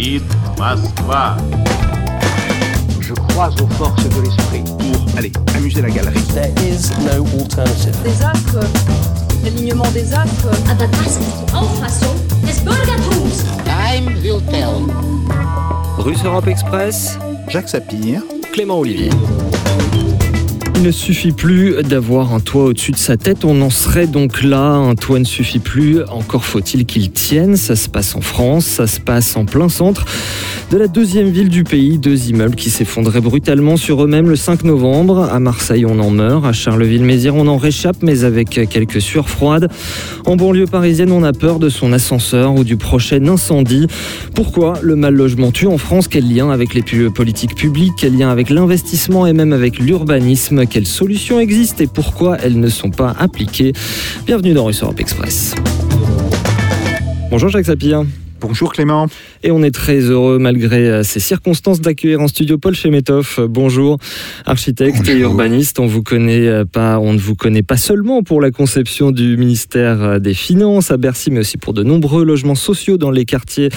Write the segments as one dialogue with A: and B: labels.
A: говорит Москва.
B: Je crois aux forces de l'esprit.
C: Pour aller amuser la galerie.
D: There is no alternative.
E: Des actes, l'alignement des actes.
F: Aber das ist die Auffassung des Bürgertums.
B: Time will tell.
G: Russe Europe Express,
C: Jacques Sapir.
G: Clément Olivier. Il ne suffit plus d'avoir un toit au-dessus de sa tête, on en serait donc là, un toit ne suffit plus, encore faut-il qu'il tienne, ça se passe en France, ça se passe en plein centre de la deuxième ville du pays, deux immeubles qui s'effondraient brutalement sur eux-mêmes le 5 novembre, à Marseille on en meurt, à Charleville-Mézières on en réchappe mais avec quelques sueurs froides, en banlieue parisienne on a peur de son ascenseur ou du prochain incendie. Pourquoi le mal logement tue en France? Quel lien avec les politiques publiques? Quel lien avec l'investissement et même avec l'urbanisme? Quelles solutions existent et pourquoi elles ne sont pas appliquées? Bienvenue dans Russe Europe Express. Bonjour Jacques Sapir.
C: Bonjour Clément.
G: Et on est très heureux, malgré euh, ces circonstances, d'accueillir en studio Paul Chemetov. Bonjour, architecte
C: Bonjour.
G: et urbaniste. On vous connaît euh, pas, on ne vous connaît pas seulement pour la conception du ministère euh, des Finances à Bercy, mais aussi pour de nombreux logements sociaux dans les quartiers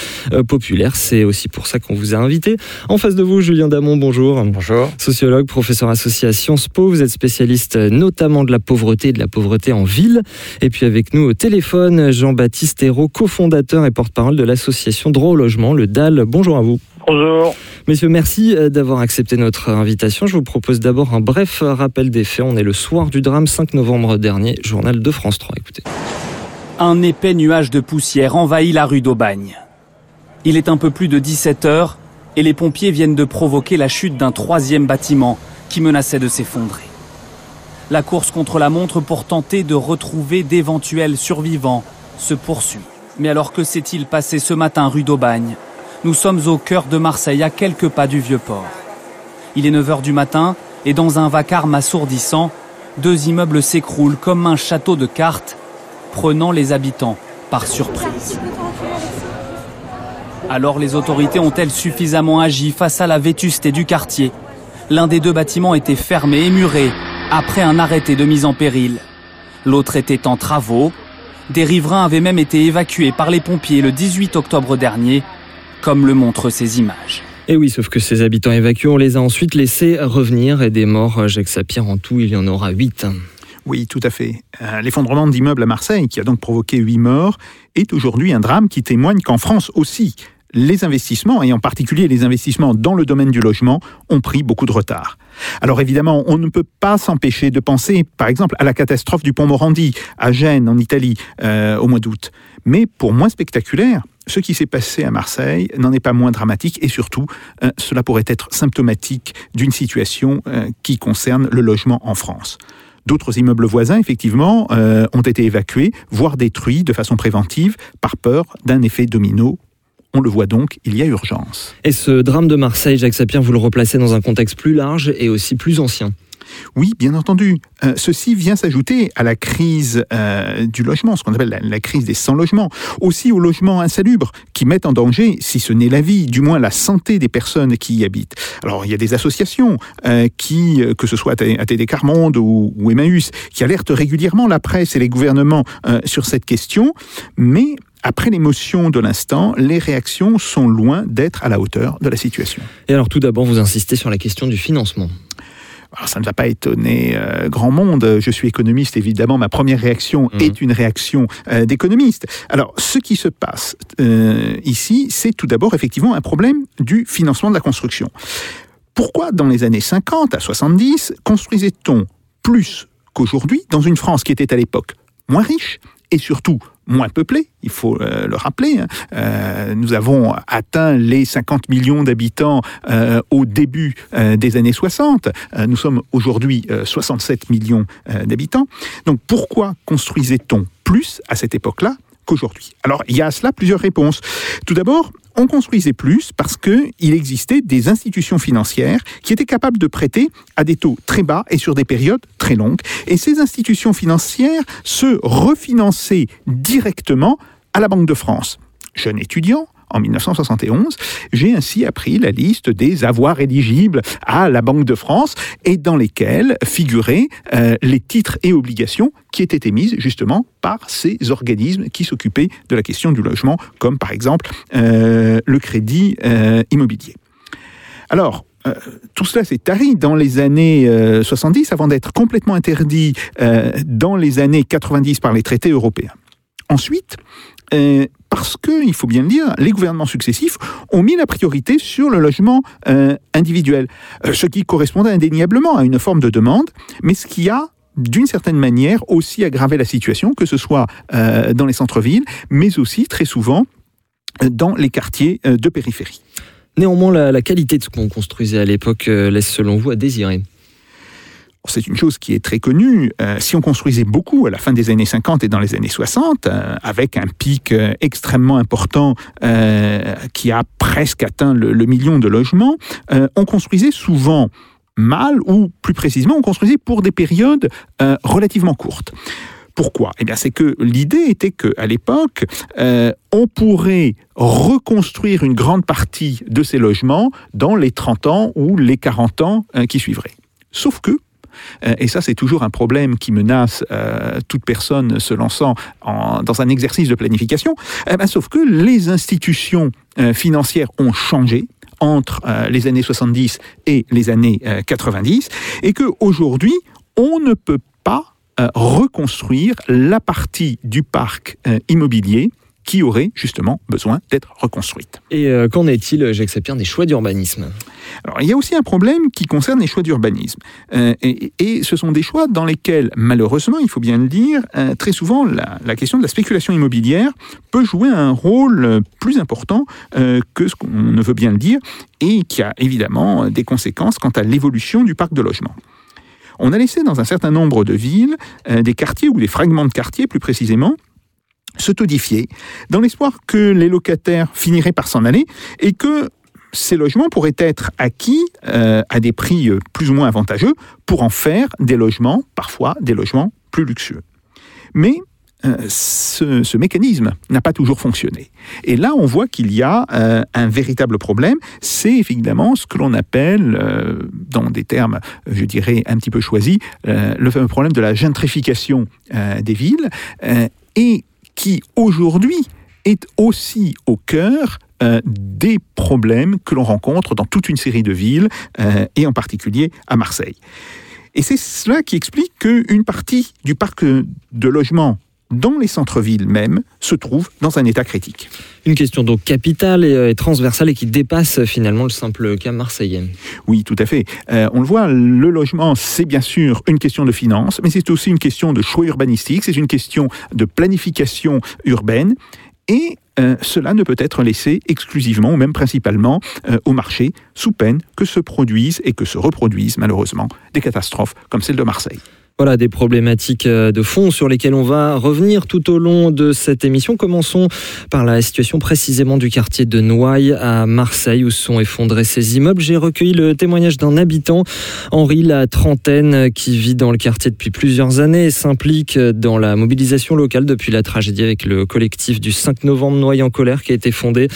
G: populaires. C'est aussi pour ça qu'on vous a invité. En face de vous, Julien Damon, bonjour.
H: Bonjour.
G: Sociologue, professeur associé à Sciences Po. Vous êtes spécialiste notamment de la pauvreté et de la pauvreté en ville. Et puis avec nous au téléphone, Jean-Baptiste Hérault, cofondateur et porte-parole de l'association Droit au logement, le DAL. Bonjour à vous.
H: Bonjour.
G: Messieurs, merci euh, d'avoir accepté notre invitation. Je vous propose d'abord un bref rappel des faits. On est le soir du drame, 5 novembre dernier, journal de France 3. Écoutez.
I: Un épais nuage de poussière envahit la rue d'Aubagne. Il est un peu plus de 17 heures et les pompiers viennent de provoquer la chute d'un troisième bâtiment qui menaçait de s'effondrer. La course contre la montre pour tenter de retrouver d'éventuels survivants se poursuit. Mais alors que s'est-il passé ce matin rue d'Aubagne? Nous sommes au cœur de Marseille, à quelques pas du Vieux-Port. Il est 9h du matin et dans un vacarme assourdissant, deux immeubles s'écroulent comme un château de cartes, prenant les habitants par surprise. Alors les autorités ont-elles suffisamment agi face à la vétusté du quartier? L'un des deux bâtiments était fermé et muré après un arrêté de mise en péril. L'autre était en travaux. Des riverains avaient même été évacués par les pompiers le 18 octobre dernier, comme le montrent ces images.
G: Et oui, sauf que ces habitants évacués, on les a ensuite laissés revenir et des morts, Jacques Sapir, en tout, il y en aura 8.
C: Oui, tout à fait. Euh, L'effondrement d'immeubles à Marseille, qui a donc provoqué huit morts, est aujourd'hui un drame qui témoigne qu'en France aussi, les investissements, et en particulier les investissements dans le domaine du logement, ont pris beaucoup de retard. Alors évidemment, on ne peut pas s'empêcher de penser, par exemple, à la catastrophe du pont Morandi, à Gênes, en Italie, euh, au mois d'août. Mais pour moins spectaculaire, ce qui s'est passé à Marseille n'en est pas moins dramatique et surtout, euh, cela pourrait être symptomatique d'une situation euh, qui concerne le logement en France. D'autres immeubles voisins, effectivement, ont été évacués, voire détruits de façon préventive par peur d'un effet domino. On le voit donc, il y a urgence.
G: Et ce drame de Marseille, Jacques Sapir, vous le replacez dans un contexte plus large et aussi plus ancien.
C: Oui, bien entendu. Euh, ceci vient s'ajouter à la crise euh, du logement, ce qu'on appelle la, la, crise des sans-logements. Aussi aux logements insalubres qui mettent en danger, si ce n'est la vie, du moins la santé des personnes qui y habitent. Alors, il y a des associations euh, qui, que ce soit ATD Carmonde ou, ou, Emmaüs, qui alertent régulièrement la presse et les gouvernements sur cette question, mais après l'émotion de l'instant, les réactions sont loin d'être à la hauteur de la situation.
G: Et alors tout d'abord, vous insistez sur la question du financement.
C: Alors, ça ne va pas étonner euh, grand monde. Je suis économiste, évidemment. Ma première réaction mmh. est une réaction euh, d'économiste. Alors, ce qui se passe euh, ici, c'est tout d'abord effectivement un problème du financement de la construction. Pourquoi, dans les années 50 à 70, construisait-on plus qu'aujourd'hui dans une France qui était à l'époque moins riche et surtout moins peuplée, il faut euh, le rappeler. Hein. Euh, nous avons atteint les 50 millions d'habitants euh, au début des années 60. nous sommes aujourd'hui 67 millions d'habitants. Donc pourquoi construisait-on plus à cette époque-là qu'aujourd'hui? Alors il y a à cela plusieurs réponses. Tout d'abord, on construisait plus parce qu'il existait des institutions financières qui étaient capables de prêter à des taux très bas et sur des périodes très longues. Et ces institutions financières se refinançaient directement à la Banque de France. Jeune étudiant, en 1971. J'ai ainsi appris la liste des avoirs éligibles à la Banque de France et dans lesquels figuraient euh, les titres et obligations qui étaient émises justement par ces organismes qui s'occupaient de la question du logement, comme par exemple euh, le crédit euh, immobilier. Alors, tout cela s'est tari dans les années 70 avant d'être complètement interdit dans les années 90 par les traités européens. Ensuite, parce que, il faut bien le dire, les gouvernements successifs ont mis la priorité sur le logement individuel, ce qui correspondait indéniablement à une forme de demande, mais ce qui a d'une certaine manière aussi aggravé la situation, que ce soit dans les centres-villes, mais aussi très souvent dans les quartiers de périphérie.
G: Néanmoins, la, qualité de ce qu'on construisait à l'époque euh, laisse selon vous à désirer.
C: C'est une chose qui est très connue. Euh, si on construisait beaucoup à la fin des années 50 et dans les années 60, euh, avec un pic extrêmement important qui a presque atteint le, million de logements, on construisait souvent mal ou plus précisément on construisait pour des périodes relativement courtes. Pourquoi? Eh bien, c'est que l'idée était qu'à l'époque, euh, on pourrait reconstruire une grande partie de ces logements dans les 30 ans ou les 40 ans euh, qui suivraient. Sauf que, euh, et ça c'est toujours un problème qui menace toute personne se lançant dans un exercice de planification, eh ben, sauf que les institutions financières ont changé entre les années 70 et les années 90, et qu'aujourd'hui, on ne peut pas euh, reconstruire la partie du parc euh, immobilier qui aurait justement besoin d'être reconstruite.
G: Et euh, qu'en est-il, Jacques bien des choix d'urbanisme?
C: Alors, il y a aussi un problème qui concerne les choix d'urbanisme. et, ce sont des choix dans lesquels, malheureusement, il faut bien le dire, très souvent, la, la, question de la spéculation immobilière peut jouer un rôle plus important que ce qu'on ne veut bien le dire, et qui a évidemment des conséquences quant à l'évolution du parc de logement on a laissé dans un certain nombre de villes euh, des quartiers ou des fragments de quartiers plus précisément se todifier dans l'espoir que les locataires finiraient par s'en aller et que ces logements pourraient être acquis euh, à des prix euh, plus ou moins avantageux pour en faire des logements, parfois des logements plus luxueux. Mais euh, ce, mécanisme n'a pas toujours fonctionné. Et là, on voit qu'il y a un véritable problème. C'est évidemment ce que l'on appelle, dans des termes, je dirais, un petit peu choisis, le fameux problème de la gentrification des villes, et qui aujourd'hui est aussi au cœur des problèmes que l'on rencontre dans toute une série de villes, et en particulier à Marseille. Et c'est cela qui explique qu'une partie du parc de logement dans les centres-villes même, se trouvent dans un état critique.
G: Une question donc capitale et, euh, transversale et qui dépasse euh, finalement le simple cas marseillais.
C: Oui, tout à fait. Euh, on le voit, le logement, c'est bien sûr une question de finance, mais c'est aussi une question de choix urbanistique, c'est une question de planification urbaine. Et cela ne peut être laissé exclusivement ou même principalement au marché, sous peine que se produisent et que se reproduisent malheureusement des catastrophes comme celle de Marseille.
G: Voilà des problématiques euh, de fond sur lesquelles on va revenir tout au long de cette émission. Commençons par la situation précisément du quartier de Noailles à Marseille où sont effondrés ces immeubles. J'ai recueilli le témoignage d'un habitant, Henri, la trentaine, qui vit dans le quartier depuis plusieurs années et s'implique dans la mobilisation locale depuis la tragédie avec le collectif du 5 novembre Noailles en colère qui a été fondé.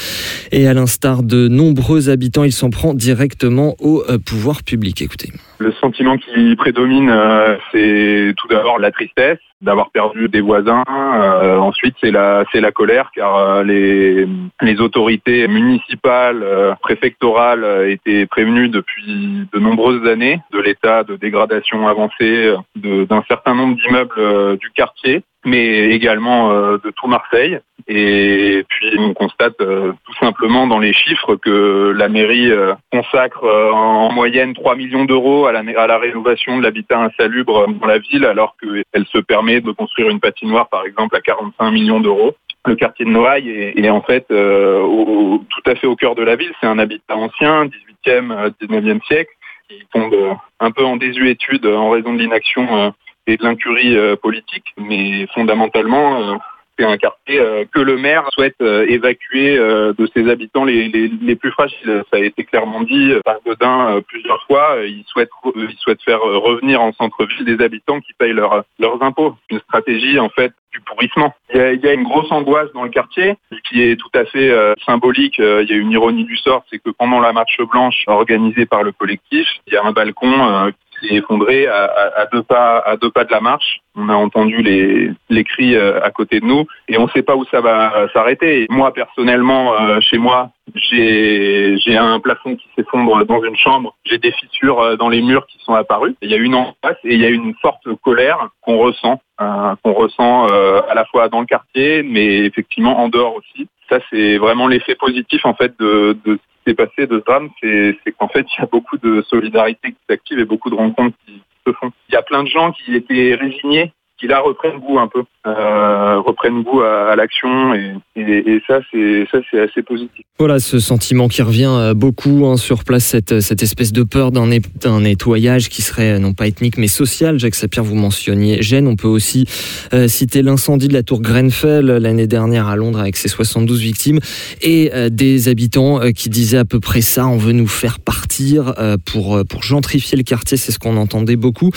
G: Et à l'instar de nombreux habitants, il s'en prend directement au euh, pouvoir public. Écoutez.
A: Le sentiment qui prédomine, euh, c'est tout d'abord la tristesse d'avoir perdu des voisins. Euh, ensuite, c'est la c'est la colère car euh, les les autorités municipales, préfectorales étaient prévenues depuis de nombreuses années de l'état de dégradation avancée d'un certain nombre d'immeubles du quartier mais également euh, de tout Marseille. Et puis on constate euh, tout simplement dans les chiffres que la mairie euh, consacre en moyenne 3 millions d'euros à la, rénovation de l'habitat insalubre dans la ville, alors qu'elle se permet de construire une patinoire par exemple à 45 millions d'euros. Le quartier de Noailles est, en fait tout à fait au cœur de la ville. C'est un habitat ancien, 18e, 19e siècle, qui tombe un peu en désuétude en raison de l'inaction et de l'incurie euh, politique, mais fondamentalement, euh, c'est un quartier euh, que le maire souhaite évacuer de ses habitants les, les, plus fragiles. Ça a été clairement dit par Godin plusieurs fois. Il souhaite, il souhaite faire revenir en centre-ville des habitants qui payent leur, leurs impôts. Une stratégie en fait du pourrissement. Il y, a, il y, a, une grosse angoisse dans le quartier qui est tout à fait symbolique. il y a une ironie du sort, c'est que pendant la marche blanche organisée par le collectif, il y a un balcon s'est effondré à, deux pas à deux pas de la marche. On a entendu les, les cris euh, à côté de nous et on ne sait pas où ça va s'arrêter. Moi personnellement, euh, chez moi, j'ai un plafond qui s'effondre dans une chambre. J'ai des fissures euh, dans les murs qui sont apparues. Il y a une angoisse et il y a une forte colère qu'on ressent, qu'on ressent à la fois dans le quartier, mais effectivement en dehors aussi. Ça, c'est vraiment l'effet positif en fait de s'est passé de drame, c'est qu'en fait, il y a beaucoup de solidarité qui s'active et beaucoup de rencontres qui se font. Il y a plein de gens qui étaient résignés qui là reprennent goût un peu, euh, reprennent goût à, à l'action et, et, et, ça c'est ça c'est assez positif.
G: Voilà ce sentiment qui revient euh, beaucoup hein, sur place, cette, cette espèce de peur d'un nettoyage qui serait euh, non pas ethnique mais social. Jacques Sapir, vous mentionniez Gênes. On peut aussi euh, citer l'incendie de la tour Grenfell l'année dernière à Londres avec ses 72 victimes et euh, des habitants euh, qui disaient à peu près ça. On veut nous faire partir pour pour gentrifier le quartier. C'est ce qu'on entendait beaucoup.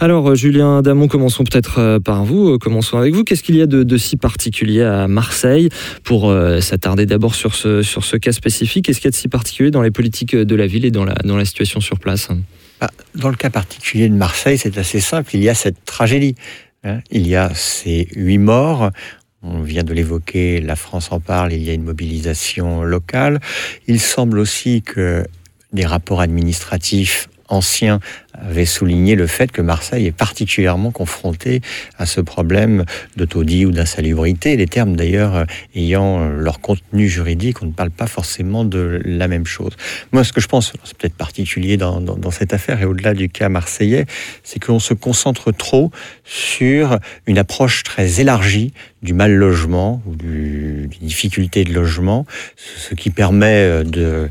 G: Alors Julien Damon, commençons peut-être euh, par vous. Euh, commençons avec vous. Qu'est-ce qu'il y a de, si particulier à Marseille Pour euh, s'attarder d'abord sur ce, cas spécifique, qu'est-ce qu'il y a de si particulier dans les politiques de la ville et dans la, situation sur place?
H: Bah, Dans le cas particulier de Marseille, c'est assez simple. Il y a cette tragédie. Hein. Il y a ces huit morts. On vient de l'évoquer, la France en parle, il y a une mobilisation locale. Il semble aussi que des rapports administratifs anciens avait souligné le fait que Marseille est particulièrement confronté à ce problème de taudis ou d'insalubrité, les termes d'ailleurs euh, ayant euh, leur contenu juridique, on ne parle pas forcément de la même chose. Moi, ce que je pense, c'est peut-être particulier dans, dans, dans, cette affaire et au-delà du cas marseillais, c'est qu'on se concentre trop sur une approche très élargie du mal logement ou du, des difficultés de logement, ce qui permet euh, de,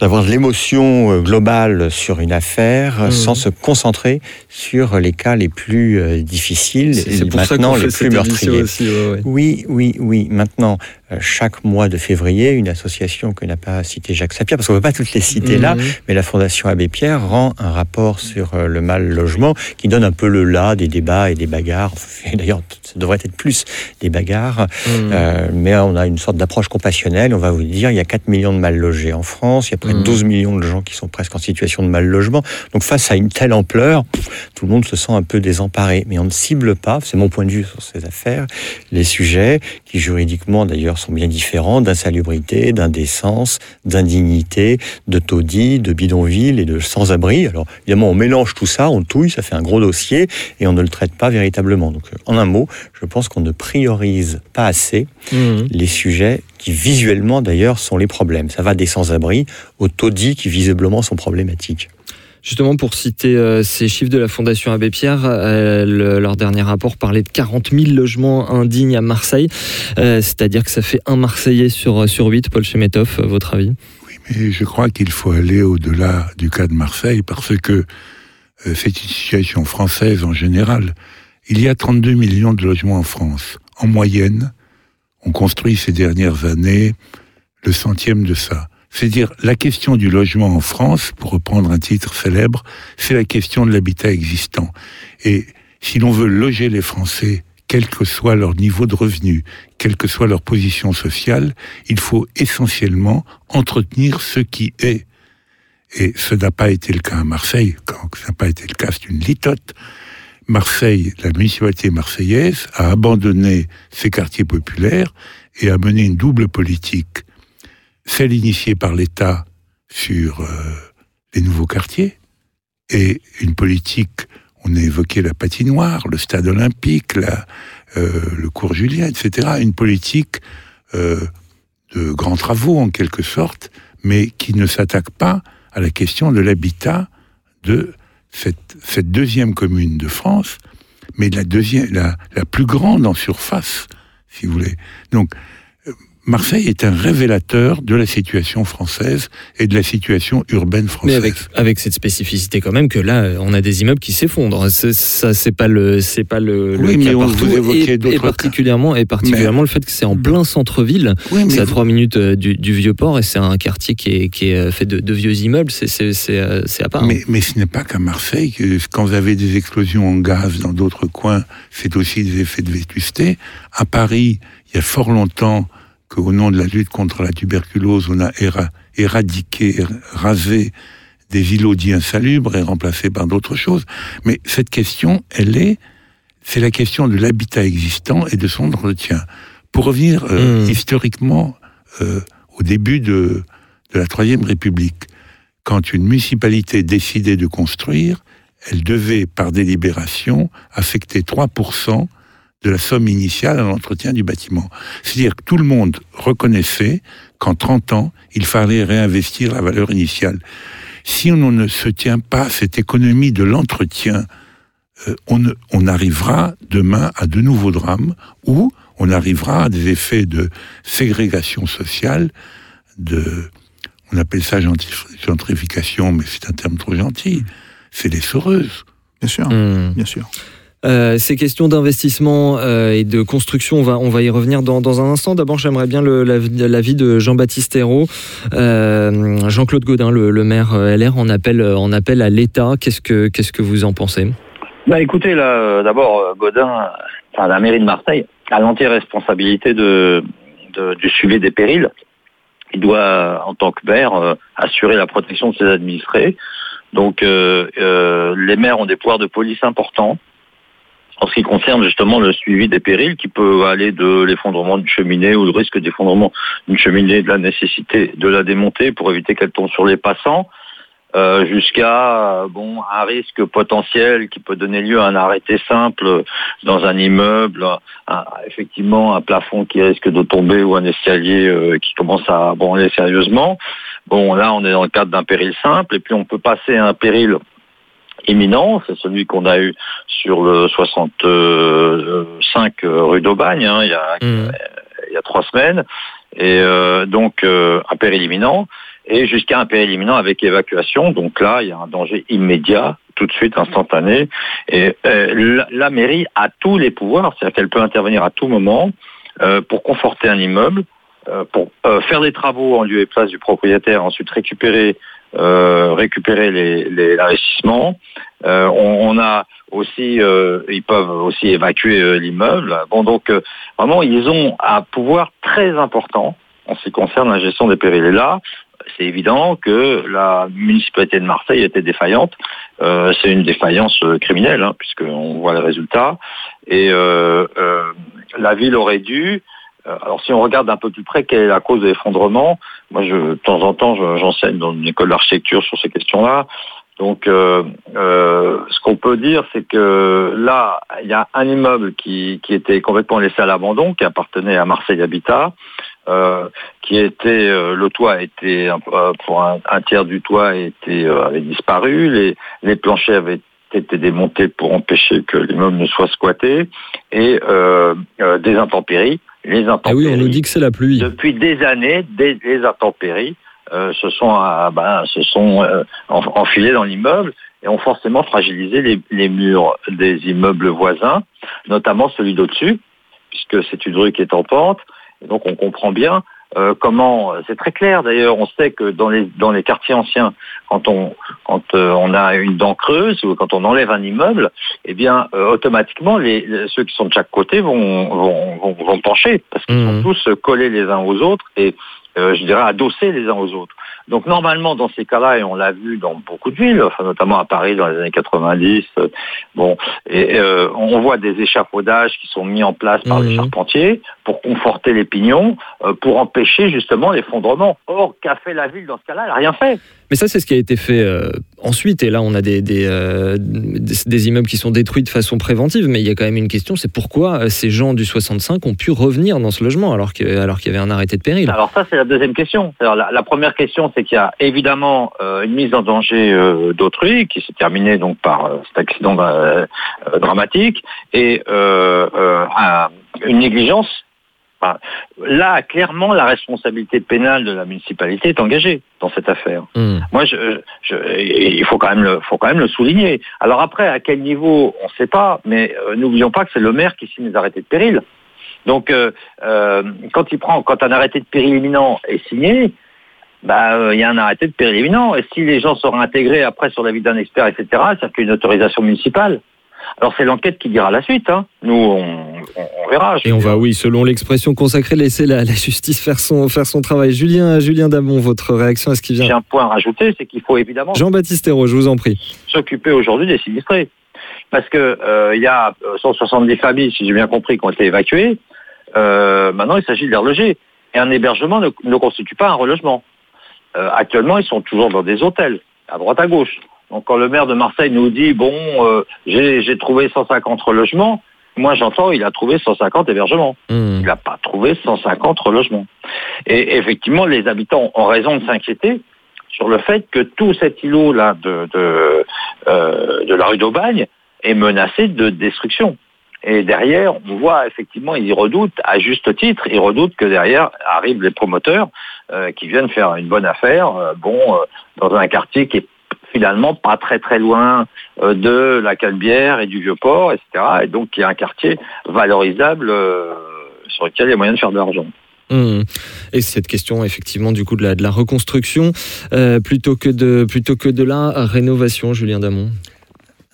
H: d'avoir de l'émotion globale sur une affaire mmh. sans se concentrer sur les cas les plus euh, difficiles
G: et maintenant les plus meurtriers. Aussi, ouais, ouais.
H: Oui, oui, oui. Maintenant, euh, chaque mois de février, une association que n'a pas cité Jacques Sapir, parce qu'on ne peut pas toutes les citer mmh. là, mais la Fondation Abbé Pierre rend un rapport sur euh, le mal logement qui donne un peu le là des débats et des bagarres. D'ailleurs, ça devrait être plus des bagarres, mmh. euh, mais on a une sorte d'approche compassionnelle. On va vous dire, il y a 4 millions de mal logés en France, il y a près de 12 mmh. millions de gens qui sont presque en situation de mal logement. Donc face à une telle ampleur, tout le monde se sent un peu désemparé. Mais on ne cible pas, c'est mon point de vue sur ces affaires, les sujets qui juridiquement d'ailleurs sont bien différents d'insalubrité, d'indécence, d'indignité, de taudis, de bidonville et de sans-abri. Alors évidemment, on mélange tout ça, on touille, ça fait un gros dossier et on ne le traite pas véritablement. Donc en un mot, je pense qu'on ne priorise pas assez mmh. les sujets qui visuellement d'ailleurs sont les problèmes. Ça va des sans-abri aux taudis qui visiblement sont problématiques.
G: Justement, pour citer euh, ces chiffres de la Fondation Abbé Pierre, euh, le, leur dernier rapport parlait de 40 000 logements indignes à Marseille. Euh, C'est-à-dire que ça fait un Marseillais sur, sur 8. Paul Chemetov, votre avis?
J: Oui, mais je crois qu'il faut aller au-delà du cas de Marseille parce que c'est une situation française en général. Il y a 32 millions de logements en France. En moyenne, on construit ces dernières années le centième de ça. C'est-à-dire, la question du logement en France, pour reprendre un titre célèbre, c'est la question de l'habitat existant. Et si l'on veut loger les Français, quel que soit leur niveau de revenu, quelle que soit leur position sociale, il faut essentiellement entretenir ce qui est. Et ce n'a pas été le cas à Marseille, quand ça n'a pas été le cas, c'est une litote. Marseille, la municipalité marseillaise, a abandonné ses quartiers populaires et a mené une double politique celle initiée par l'État sur euh, les nouveaux quartiers, et une politique, on a évoqué la patinoire, le stade olympique, la, euh, le cours Julien, etc., une politique euh, de grands travaux en quelque sorte, mais qui ne s'attaque pas à la question de l'habitat de cette, cette, deuxième commune de France, mais la, deuxième, la, la plus grande en surface, si vous voulez. Donc, Marseille est un révélateur de la situation française et de la situation urbaine française.
G: Mais avec, avec cette spécificité quand même que là, on a des immeubles qui s'effondrent. C'est- Ça, c'est pas le, c'est pas le, le
J: Oui,
G: cas
J: mais
G: partout.
J: vous évoquiez
G: et,
J: d'autres
G: et particulièrement, et particulièrement le fait que c'est en plein centre-ville.
J: Oui,
G: C'est à
J: vous-
G: trois minutes euh, du, du vieux port et c'est un quartier qui est, qui est euh, fait de, de vieux immeubles. C'est, c'est, c'est, euh, c'est à part.
J: Mais, mais ce n'est pas qu'à Marseille que quand vous avez des explosions en gaz dans d'autres coins, c'est aussi des effets de vétusté. À Paris, il y a fort longtemps qu'au nom de la lutte contre la tuberculose, on a éra- éradiqué, rasé des îlots dits insalubres et remplacés par d'autres choses. Mais cette question, elle est, c'est la question de l'habitat existant et de son entretien. Pour revenir euh,
G: Mm.
J: historiquement euh, au début de, de la Troisième République, quand une municipalité décidait de construire, elle devait, par délibération, affecter 3% de la somme initiale à l'entretien du bâtiment. C'est-à-dire que tout le monde reconnaissait qu'en 30 ans, il fallait réinvestir la valeur initiale. Si on ne se tient pas à cette économie de l'entretien, euh, on, arrivera demain à de nouveaux drames ou on arrivera à des effets de ségrégation sociale, de, on appelle ça gentrification, mais c'est un terme trop gentil. C'est les soreuses.
C: Bien sûr,
G: Hmm.
C: bien sûr.
G: Euh, ces questions d'investissement euh, et de construction, on va, on va y revenir dans, dans un instant. D'abord, j'aimerais bien l'avis de Jean-Baptiste Hérault. Euh, Jean-Claude Godin, le, le maire euh, LR, en appelle, en appelle à l'État. Qu'est-ce que, qu'est-ce que vous en pensez?
K: Bah écoutez, là, euh, d'abord, euh, Godin, euh, enfin la mairie de Marseille, a l'entière responsabilité de, de- du suivi des périls. Il doit, euh, en tant que maire, euh, assurer la protection de ses administrés. Donc, euh, euh, les maires ont des pouvoirs de police importants en ce qui concerne justement le suivi des périls, qui peut aller de l'effondrement d'une cheminée ou le risque d'effondrement d'une cheminée, de la nécessité de la démonter pour éviter qu'elle tombe sur les passants, euh, jusqu'à bon un risque potentiel qui peut donner lieu à un arrêté simple dans un immeuble, effectivement un plafond qui risque de tomber ou un escalier euh, qui commence à branler sérieusement. Bon là on est dans le cadre d'un péril simple et puis on peut passer à un péril imminent, c'est celui qu'on a eu sur le 65 rue d'Aubagne, hein, il, y a, il y a trois semaines, et euh, donc euh, un péril imminent, et jusqu'à un péril imminent avec évacuation, donc là il y a un danger immédiat, tout de suite instantané, et euh, la, la mairie a tous les pouvoirs, c'est-à-dire qu'elle peut intervenir à tout moment euh, pour conforter un immeuble, euh, pour euh, faire des travaux en lieu et place du propriétaire, ensuite récupérer euh, récupérer les, les l'investissement. Euh, on, on a aussi, euh, ils peuvent aussi évacuer euh, l'immeuble. Bon, donc euh, vraiment, ils ont un pouvoir très important en ce qui concerne la gestion des périls. Et là, c'est évident que la municipalité de Marseille était défaillante. Euh, c'est une défaillance criminelle, hein, puisqu'on voit le résultat. Et la ville aurait dû alors si on regarde un peu plus près quelle est la cause de l'effondrement, moi je, de temps en temps je- j'enseigne dans une école d'architecture sur ces questions-là. Donc euh, euh, ce qu'on peut dire c'est que là il y a un immeuble qui, qui était complètement laissé à l'abandon, qui appartenait à Marseille Habitat, euh, qui était euh, le toit peu, euh, pour un, un tiers du toit était, euh, avait disparu, les, les planchers avaient été démontés pour empêcher que l'immeuble ne soit squatté et euh, euh, des intempéries. Les
G: Ah oui,
K: intempéries.
G: on nous dit que c'est la pluie.
K: Depuis des années, des, les intempéries euh, se sont, ben, se sont en- enfilées dans l'immeuble et ont forcément fragilisé les, les murs des immeubles voisins, notamment celui d'au-dessus, puisque c'est une rue qui est en pente. Et donc on comprend bien euh, comment, c'est très clair d'ailleurs, on sait que dans les, dans les quartiers anciens, quand on, quand euh, on a une dent creuse ou quand on enlève un immeuble, eh bien euh, automatiquement les, ceux qui sont de chaque côté vont, vont, vont, vont pencher parce qu'ils sont tous collés les uns aux autres et euh, je dirais adossés les uns aux autres. Donc normalement dans ces cas-là, et on l'a vu dans beaucoup de villes, enfin, notamment à Paris dans les années 90, euh, bon, et euh, on voit des échafaudages qui sont mis en place par les charpentiers pour conforter les pignons, euh, pour empêcher justement l'effondrement. Or, qu'a fait la ville dans ce cas-là? Elle n'a rien fait.
G: Mais ça, c'est ce qui a été fait euh, ensuite. Et là, on a des, des, euh, des, immeubles qui sont détruits de façon préventive. Mais il y a quand même une question, c'est pourquoi euh, ces gens du 65 ont pu revenir dans ce logement alors qu'il alors y avait un arrêté de péril?
K: Alors ça, c'est la deuxième question. La, la première question, c'est qu'il y a évidemment euh, une mise en danger euh, d'autrui qui s'est terminée donc par cet accident dramatique et un- une négligence Enfin, là, clairement, la responsabilité pénale de la municipalité est engagée dans cette affaire.
G: Hmm.
K: Moi, je, je, il faut quand même le, faut quand même le souligner. Alors après, à quel niveau, on ne sait pas, mais euh, n'oublions pas que c'est le maire qui signe les arrêtés de péril. Donc, euh, euh, quand il prend, quand un arrêté de péril imminent est signé, bah, euh, il y a un arrêté de péril imminent. Et si les gens seront intégrés après sur l'avis d'un expert, etc., ça fait une autorisation municipale. Alors c'est l'enquête qui dira la suite. Hein. Nous, on, on- on verra.
G: Et on va, oui, selon l'expression consacrée, laisser la, la justice faire son, faire son travail. Julien, Julien Damon, votre réaction à ce qui
K: J'ai
G: vient
K: un point à rajouter, c'est qu'il faut évidemment
G: Jean-Baptiste Hérault, je vous en prie.
K: s'occuper aujourd'hui des sinistrés. Parce que euh, il y a euh, 170 familles, si j'ai bien compris, qui ont été évacuées. Euh, maintenant, il s'agit de les reloger. Et un hébergement ne, ne constitue pas un relogement. Euh, actuellement, ils sont toujours dans des hôtels, à droite à gauche. Donc quand le maire de Marseille nous dit, bon, euh, j'ai trouvé 150 relogements, moi j'entends, il a trouvé 150 hébergements.
G: Hmm.
K: Il n'a pas trouvé 150 relogements. Et effectivement, les habitants ont raison de s'inquiéter sur le fait que tout cet îlot-là de, de, euh, de la rue d'Aubagne est menacé de destruction. Et derrière, on voit effectivement, ils redoutent, à juste titre, ils redoutent que derrière arrivent les promoteurs euh, qui viennent faire une bonne affaire, euh, bon, euh, dans un quartier qui est finalement pas très très loin euh, de la Canebière et du Vieux-Port, etc. Et donc qui est un quartier valorisable euh, sur lequel il y a moyen de faire de l'argent.
G: Hmm. Et cette question, effectivement, du coup, de la, de la reconstruction, euh, plutôt, que de, plutôt que de la rénovation, Julien Damon.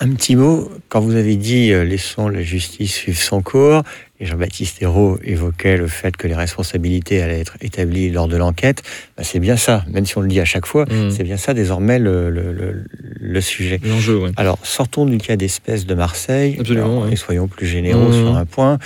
H: Un petit mot, quand vous avez dit euh, laissons la justice suivre son cours, et Jean-Baptiste Hérault évoquait le fait que les responsabilités allaient être établies lors de l'enquête, bah, c'est bien ça, même si on le dit à chaque fois,
G: Mm.
H: c'est bien ça désormais le, le- le- le sujet.
G: L'enjeu, oui.
H: Alors, sortons du cas d'espèce de Marseille,
G: Absolument,
H: Alors, et soyons plus généraux
G: Mm.
H: sur un point.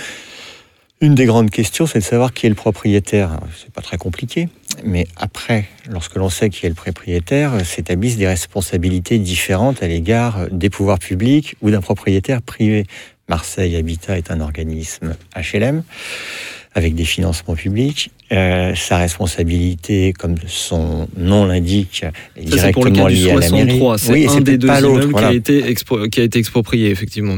H: Une des grandes questions, c'est de savoir qui est le propriétaire. C'est pas très compliqué, mais après, lorsque l'on sait qui est le propriétaire, euh, s'établissent des responsabilités différentes à l'égard des pouvoirs publics ou d'un propriétaire privé. Marseille Habitat est un organisme HLM avec des financements publics. Euh, sa responsabilité, comme son nom l'indique, est
G: Ça,
H: directement liée à la mairie.
G: 63. C'est
H: Oui, et
G: un des deux
H: pas l'autre.
G: immeubles
H: voilà.
G: qui, a été qui a été exproprié, effectivement.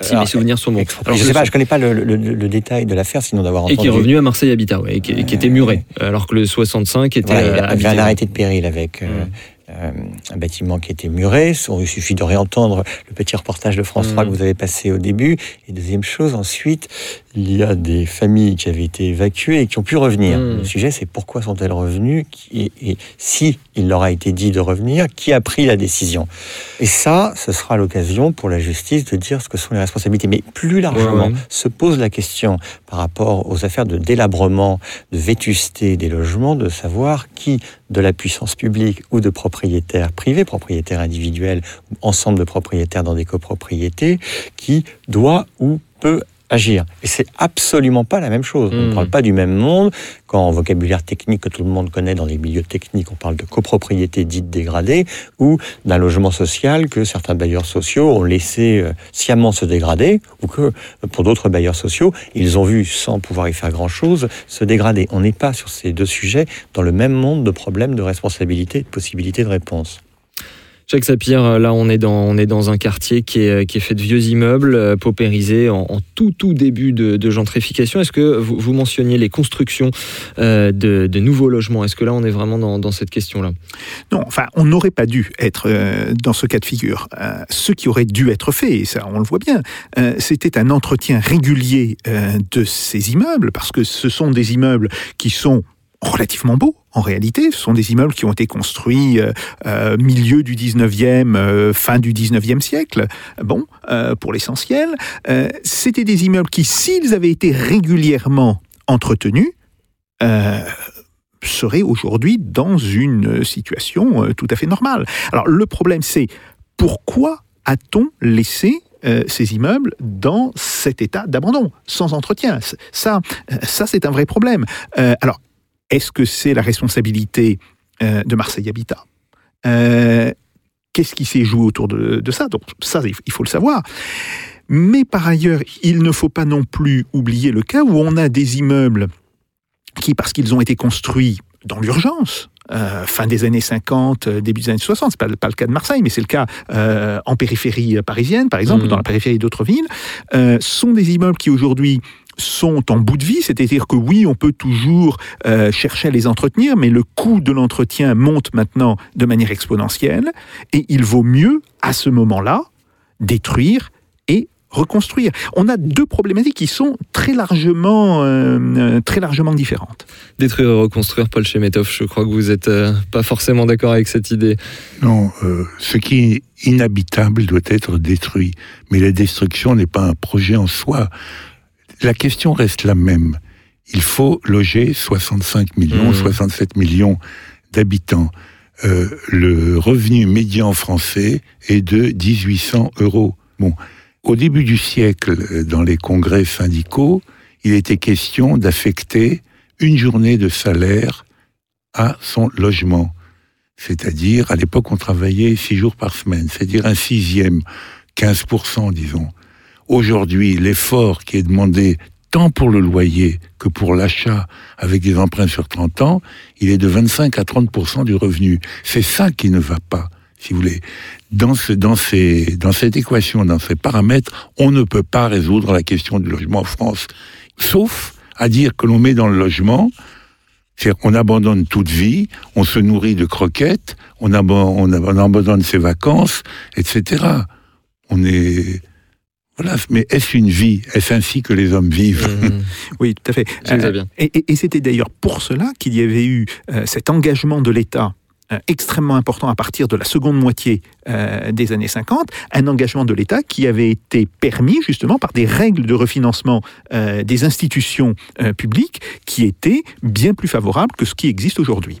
G: Si
H: Alors,
G: mes souvenirs sont bons.
H: Alors, je ne sais pas, je connais pas le, le- le détail de l'affaire, sinon d'avoir
G: Et
H: entendu.
G: qui est revenu à Marseille Habitat, ouais, et qui, et qui était muré, alors que le 65 était
H: Voilà, il avait un arrêté de péril avec euh,
G: Mm.
H: Euh, un bâtiment qui était muré. Il suffit de réentendre le petit reportage de France 3
G: Mm.
H: que vous avez passé au début. Et deuxième chose, ensuite, il y a des familles qui avaient été évacuées et qui ont pu revenir.
G: Mm.
H: Le sujet, c'est pourquoi sont-elles revenues et, et si il leur a été dit de revenir, qui a pris la décision? Et ça, ce sera l'occasion pour la justice de dire ce que sont les responsabilités. Mais plus largement,
G: Ouais, ouais.
H: se pose la question par rapport aux affaires de délabrement, de vétusté des logements, de savoir qui de la puissance publique ou de propriétaires privés, propriétaires individuels, ensemble de propriétaires dans des copropriétés, qui doit ou peut agir. Et c'est absolument pas la même chose. On ne parle pas du même monde. Quand en vocabulaire technique que tout le monde connaît dans les milieux techniques, on parle de copropriété dite dégradée ou d'un logement social que certains bailleurs sociaux ont laissé euh, sciemment se dégrader ou que euh, pour d'autres bailleurs sociaux, ils ont vu, sans pouvoir y faire grand-chose, se dégrader. On n'est pas sur ces deux sujets dans le même monde de problèmes de responsabilité et de possibilités de réponse.
G: Jacques Sapir, là on est dans, on est dans un quartier qui est, qui est fait de vieux immeubles euh, paupérisés en, tout tout début de, gentrification. Est-ce que vous, vous mentionniez les constructions euh, de, nouveaux logements? Est-ce que là on est vraiment dans, dans cette question-là?
C: Non, enfin, on n'aurait pas dû être euh, dans ce cas de figure. Euh, ce qui aurait dû être fait, et ça on le voit bien, euh, c'était un entretien régulier euh, de ces immeubles, parce que ce sont des immeubles qui sont relativement beaux. En réalité, ce sont des immeubles qui ont été construits euh, euh, milieu du 19e, euh, fin du 19e siècle. Bon, euh, pour l'essentiel, c'était des immeubles qui, s'ils avaient été régulièrement entretenus, seraient aujourd'hui dans une situation tout à fait normale. Alors le problème c'est pourquoi a-t-on laissé ces immeubles dans cet état d'abandon, sans entretien? Ça, ça c'est un vrai problème. Alors, est-ce que c'est la responsabilité euh, de Marseille Habitat? Euh, Qu'est-ce qui s'est joué autour de, de ça? Donc ça, il faut le savoir. Mais par ailleurs, il ne faut pas non plus oublier le cas où on a des immeubles qui, parce qu'ils ont été construits dans l'urgence, euh, fin des années 50, euh, début des années 60, c'est pas, pas le cas de Marseille, mais c'est le cas euh, en périphérie parisienne, par exemple,
G: Mhm.
C: ou dans la périphérie d'autres villes, euh, sont des immeubles qui aujourd'hui sont en bout de vie, c'est-à-dire que oui, on peut toujours euh, chercher à les entretenir, mais le coût de l'entretien monte maintenant de manière exponentielle, et il vaut mieux, à ce moment-là, détruire et reconstruire. On a deux problématiques qui sont très largement, euh, euh, très largement différentes.
G: Détruire et reconstruire, Paul Chemetov, je crois que vous n'êtes euh, pas forcément d'accord avec cette idée.
J: Non, euh, ce qui est inhabitable doit être détruit. Mais la destruction n'est pas un projet en soi. La question reste la même. Il faut loger 65 millions,
G: Mmh.
J: 67 millions d'habitants. Euh, le revenu médian français est de 1800 euros. Bon, au début du siècle, euh, dans les congrès syndicaux, il était question d'affecter une journée de salaire à son logement. C'est-à-dire, à l'époque, on travaillait six jours par semaine, c'est-à-dire un sixième, 15%, disons. Aujourd'hui, l'effort qui est demandé tant pour le loyer que pour l'achat avec des emprunts sur 30 ans, il est de 25 à 30% du revenu. C'est ça qui ne va pas, si vous voulez. Dans, ce, dans, ces, dans cette équation, dans ces paramètres, on ne peut pas résoudre la question du logement en France. Sauf à dire que l'on met dans le logement, c'est-à-dire qu'on abandonne toute vie, on se nourrit de croquettes, on, abo- on ab- on abandonne ses vacances, etc. On est... Voilà, mais est-ce une vie? Est-ce ainsi que les hommes vivent?
G: Mmh.
C: Oui, tout à fait.
G: Bien.
C: et et- et c'était d'ailleurs pour cela qu'il y avait eu euh, cet engagement de l'État euh, extrêmement important à partir de la seconde moitié euh, des années 50, un engagement de l'État qui avait été permis justement par des règles de refinancement euh, des institutions euh, publiques qui étaient bien plus favorables que ce qui existe aujourd'hui.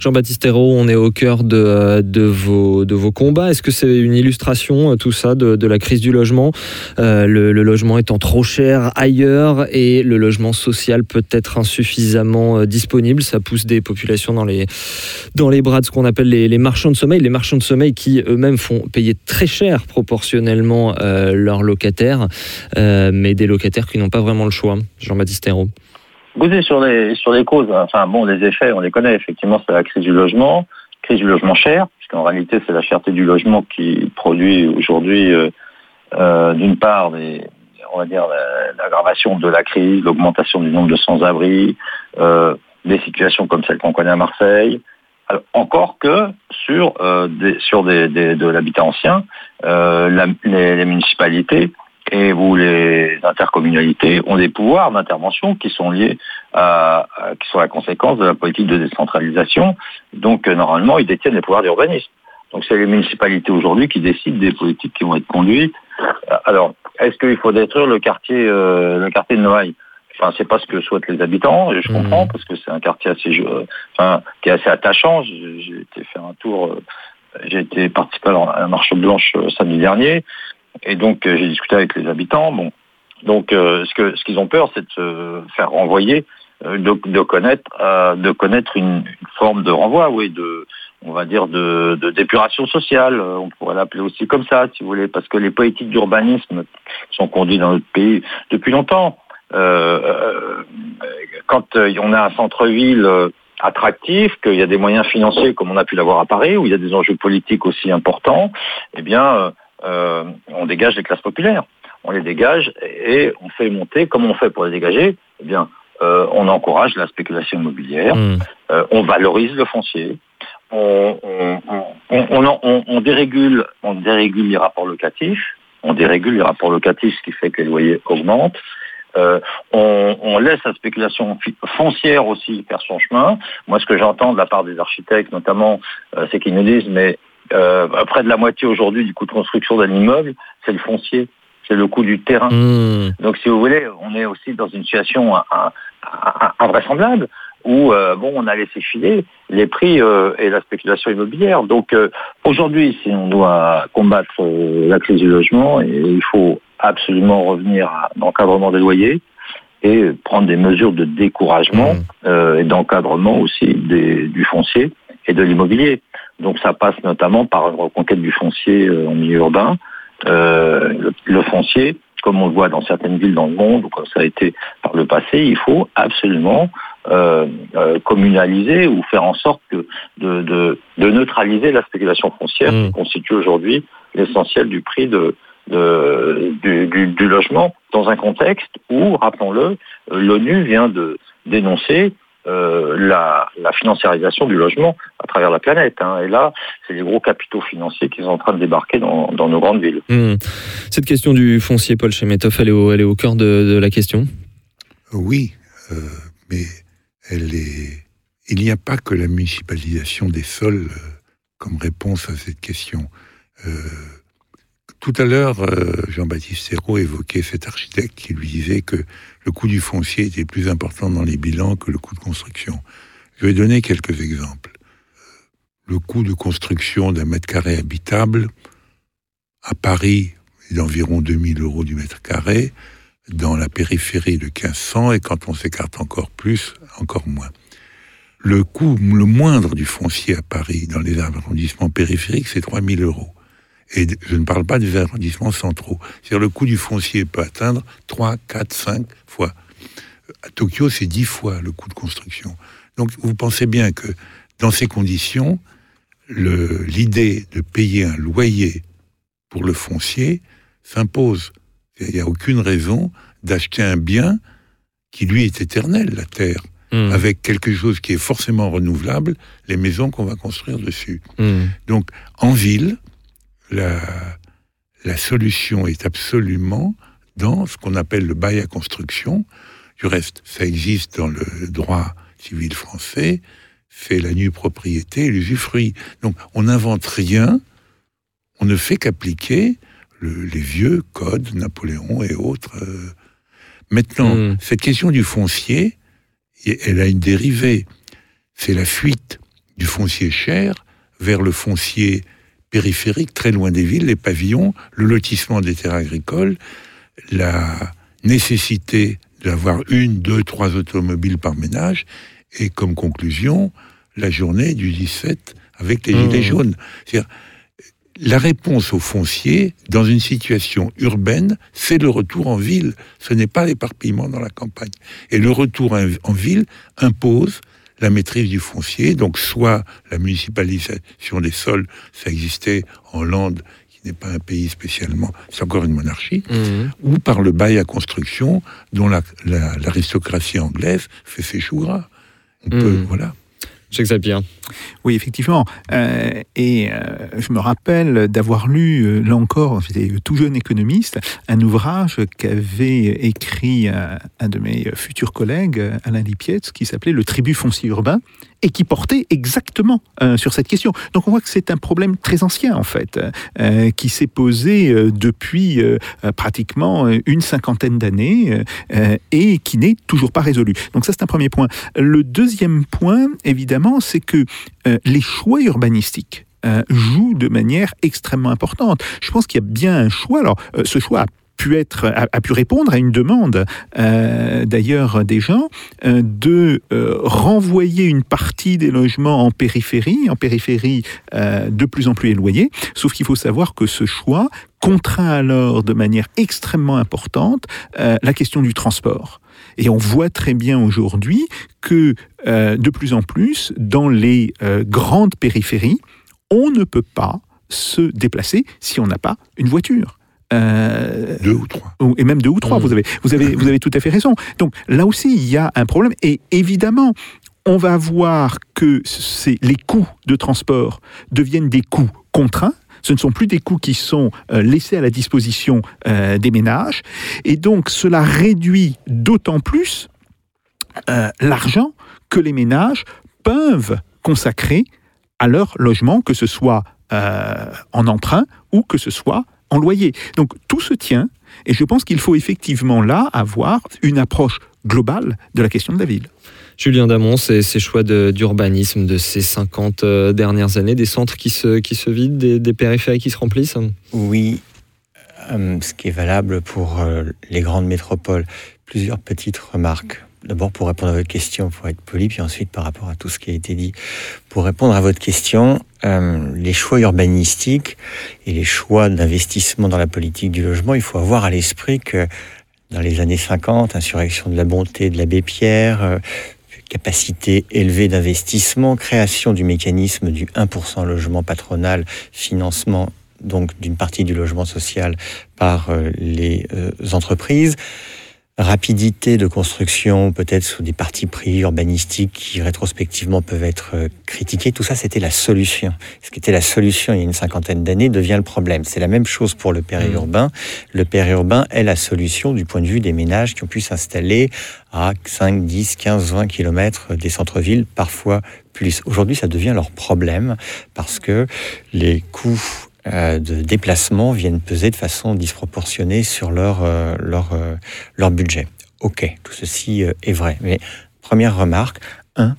G: Jean-Baptiste Hérault, on est au cœur de, de, vos, combats. Est-ce que c'est une illustration, euh, tout ça, de, la crise du logement Euh, le, logement étant trop cher ailleurs et le logement social peut-être insuffisamment euh, disponible. Ça pousse des populations dans les, bras de ce qu'on appelle les, marchands de sommeil. Les marchands de sommeil qui eux-mêmes font payer très cher proportionnellement euh, leurs locataires, euh, mais des locataires qui n'ont pas vraiment le choix. Jean-Baptiste Hérault.
K: Écoutez, sur les, sur les causes, enfin bon, les effets, on les connaît. Effectivement, c'est la crise du logement, crise du logement cher, puisqu'en réalité, c'est la cherté du logement qui produit aujourd'hui, euh, euh, d'une part, on va dire, la- l'aggravation de la crise, l'augmentation du nombre de sans-abri, euh, des situations comme celles qu'on connaît à Marseille. Alors, encore que sur, sur de l'habitat ancien, les municipalités et où les intercommunalités ont des pouvoirs d'intervention qui sont liés à, à- qui sont la conséquence de la politique de décentralisation. Donc euh, normalement, ils détiennent les pouvoirs d'urbanisme. Donc c'est les municipalités aujourd'hui qui décident des politiques qui vont être conduites. Euh, Alors, est-ce qu'il faut détruire le quartier, euh, le quartier de Noailles? Enfin, c'est pas ce que souhaitent les habitants, et je comprends parce que c'est un quartier assez, euh, enfin, qui est assez attachant. J'ai été faire un tour, euh, j'ai été participer à la marche blanche samedi dernier. Et donc euh, j'ai discuté avec les habitants. Bon, donc euh, ce que ce qu'ils ont peur, c'est de se faire renvoyer, euh, de, de connaître euh, de connaître une, une forme de renvoi, oui, de on va dire de, de d'épuration sociale. euh, On pourrait l'appeler aussi comme ça, si vous voulez, parce que les politiques d'urbanisme sont conduites dans notre pays depuis longtemps. Euh, quand on a un centre-ville attractif, qu'il y a des moyens financiers comme on a pu l'avoir à Paris, où il y a des enjeux politiques aussi importants, eh bien, euh, on dégage les classes populaires. On les dégage et on fait monter. Comment on fait pour les dégager? Eh bien, euh, on encourage la spéculation immobilière,
G: Mmh.
K: euh, on valorise le foncier, on, on, on, on- on- on dérégule, on dérégule les rapports locatifs, on dérégule les rapports locatifs, ce qui fait que les loyers augmentent. Euh, on, on laisse la spéculation foncière aussi faire son chemin. Moi, ce que j'entends de la part des architectes, notamment, euh, c'est qu'ils nous disent, mais euh, près de la moitié aujourd'hui du coût de construction d'un immeuble, c'est le foncier, c'est le coût du terrain.
G: Mmh.
K: Donc, si vous voulez, on est aussi dans une situation in- in- in- invraisemblable où euh, bon, on a laissé filer les prix euh, et la spéculation immobilière. Donc, euh, aujourd'hui, si on doit combattre euh, la crise du logement, et il faut absolument revenir à l'encadrement des loyers et prendre des mesures de découragement euh, et d'encadrement aussi des- du foncier et de l'immobilier. Donc, ça passe notamment par une reconquête du foncier euh, en milieu urbain, euh, le, le foncier comme on le voit dans certaines villes dans le monde, ou comme ça a été par le passé, il faut absolument euh, euh, communaliser ou faire en sorte que de, de, de neutraliser la spéculation foncière qui constitue aujourd'hui l'essentiel du prix de, de- du, du- du logement dans un contexte où, rappelons-le, euh, l'ONU vient de dénoncer euh, la, la financiarisation du logement à travers la planète. hein. Et là, c'est les gros capitaux financiers qui sont en train de débarquer dans, dans nos grandes villes.
G: Hmm. Cette question du foncier, Paul Chemetov, elle est au, elle est au cœur de, de la question?
J: Oui, euh, mais elle est. Il n'y a pas que la municipalisation des sols euh, comme réponse à cette question. Euh, tout à l'heure, euh, Jean-Baptiste Serrault évoquait cet architecte qui lui disait que le coût du foncier était plus important dans les bilans que le coût de construction. Je vais donner quelques exemples. Le coût de construction d'un mètre carré habitable à Paris est d'environ 2000 euros du mètre carré, dans la périphérie de 1500 et quand on s'écarte encore plus, encore moins. Le coût le moindre du foncier à Paris dans les arrondissements périphériques, c'est 3000 euros. Et je ne parle pas des arrondissements centraux. C'est-à-dire le coût du foncier peut atteindre 3, 4, 5 fois. À Tokyo, c'est 10 fois le coût de construction. Donc vous pensez bien que dans ces conditions, l'idée de payer un loyer pour le foncier s'impose. Il n'y a aucune raison d'acheter un bien qui, lui, est éternel, la terre,
G: Hmm.
J: avec quelque chose qui est forcément renouvelable, les maisons qu'on va construire dessus.
G: Hmm.
J: Donc, en ville, la, la solution est absolument dans ce qu'on appelle le bail à construction. Du reste, ça existe dans le droit civil français, c'est la nue propriété et l'usufruit. Donc, on n'invente rien, on ne fait qu'appliquer le- les vieux codes, Napoléon et autres. euh. Maintenant,
G: Mm.
J: cette question du foncier, elle a une dérivée. C'est la fuite du foncier cher vers le foncier périphérique, très loin des villes, les pavillons, le lotissement des terres agricoles, la nécessité d'avoir une, deux, trois automobiles par ménage, et comme conclusion, la journée du 17 avec les
G: Mmh.
J: gilets jaunes. C'est-à-dire, la réponse au foncier, dans une situation urbaine, c'est le retour en ville. Ce n'est pas l'éparpillement dans la campagne. Et le retour en ville impose la maîtrise du foncier, donc soit la municipalisation des sols, ça existait en Hollande, qui n'est pas un pays spécialement, c'est encore une monarchie,
G: Hmm.
J: ou par le bail à construction, dont la- la- l'aristocratie anglaise fait ses choux gras. On peut,
G: Mhm.
J: voilà.
C: Oui, effectivement. Euh, et euh, je me rappelle d'avoir lu, euh, là encore, j'étais tout jeune économiste, un ouvrage qu'avait écrit un, un de mes futurs collègues, euh, Alain Lipietz, qui s'appelait Le tribut foncier urbain, et qui portait exactement euh, sur cette question. Donc on voit que c'est un problème très ancien, en fait, euh, qui s'est posé euh, depuis euh, euh, pratiquement euh, une cinquantaine d'années et qui n'est toujours pas résolu. Donc ça, c'est un premier point. Le deuxième point, évidemment, c'est que les choix urbanistiques euh, jouent de manière extrêmement importante. Je pense qu'il y a bien un choix. Alors, ce choix a a, pu répondre à une demande euh, d'ailleurs des gens euh, de euh, renvoyer une partie des logements en périphérie, en périphérie de plus en plus éloignée. Sauf qu'il faut savoir que ce choix contraint alors de manière extrêmement importante la question du transport. Et on voit très bien aujourd'hui que de plus en plus, dans les grandes périphéries, on ne peut pas se déplacer si on n'a pas une voiture. Euh,
J: Deux ou trois.
C: et même deux ou trois,
G: Mmh.
C: vous, avez, vous, avez, vous avez tout à fait raison. Donc là aussi, il y a un problème. Et évidemment, on va voir que les coûts de transport deviennent des coûts contraints. Ce ne sont plus des coûts qui sont euh, laissés à la disposition euh, des ménages. Et donc, cela réduit d'autant plus euh, l'argent que les ménages peuvent consacrer à leur logement, que ce soit euh, en emprunt ou que ce soit en loyer. Donc tout se tient et je pense qu'il faut effectivement là avoir une approche globale de la question de la ville.
G: Julien Damon, ces, ces choix d'urbanisme de ces 50 euh, dernières années, des centres qui se, qui se vident, des, des périphéries qui se remplissent?
H: Oui, euh, ce qui est valable pour euh, les grandes métropoles. Plusieurs petites remarques. D'abord pour répondre à votre question, pour être poli, puis ensuite par rapport à tout ce qui a été dit. Pour répondre à votre question, euh, les choix urbanistiques et les choix d'investissement dans la politique du logement, il faut avoir à l'esprit que dans les années 50, insurrection de la bonté de l'abbé Pierre, euh, capacité élevée d'investissement, création du mécanisme du 1% logement patronal, financement donc d'une partie du logement social par euh, les entreprises rapidité de construction, peut-être sous des partis pris urbanistiques qui rétrospectivement peuvent être euh, critiqués, tout ça c'était la solution. Ce qui était la solution il y a une cinquantaine d'années devient le problème. C'est la même chose pour le périurbain. Mmh. Le périurbain est la solution du point de vue des ménages qui ont pu s'installer à 5, 10, 15, 20 kilomètres des centres-villes, parfois plus. Aujourd'hui, ça devient leur problème parce que les coûts de déplacement viennent peser de façon disproportionnée sur leur, euh, leur, euh, leur budget. Ok, tout ceci est vrai. Mais première remarque, un,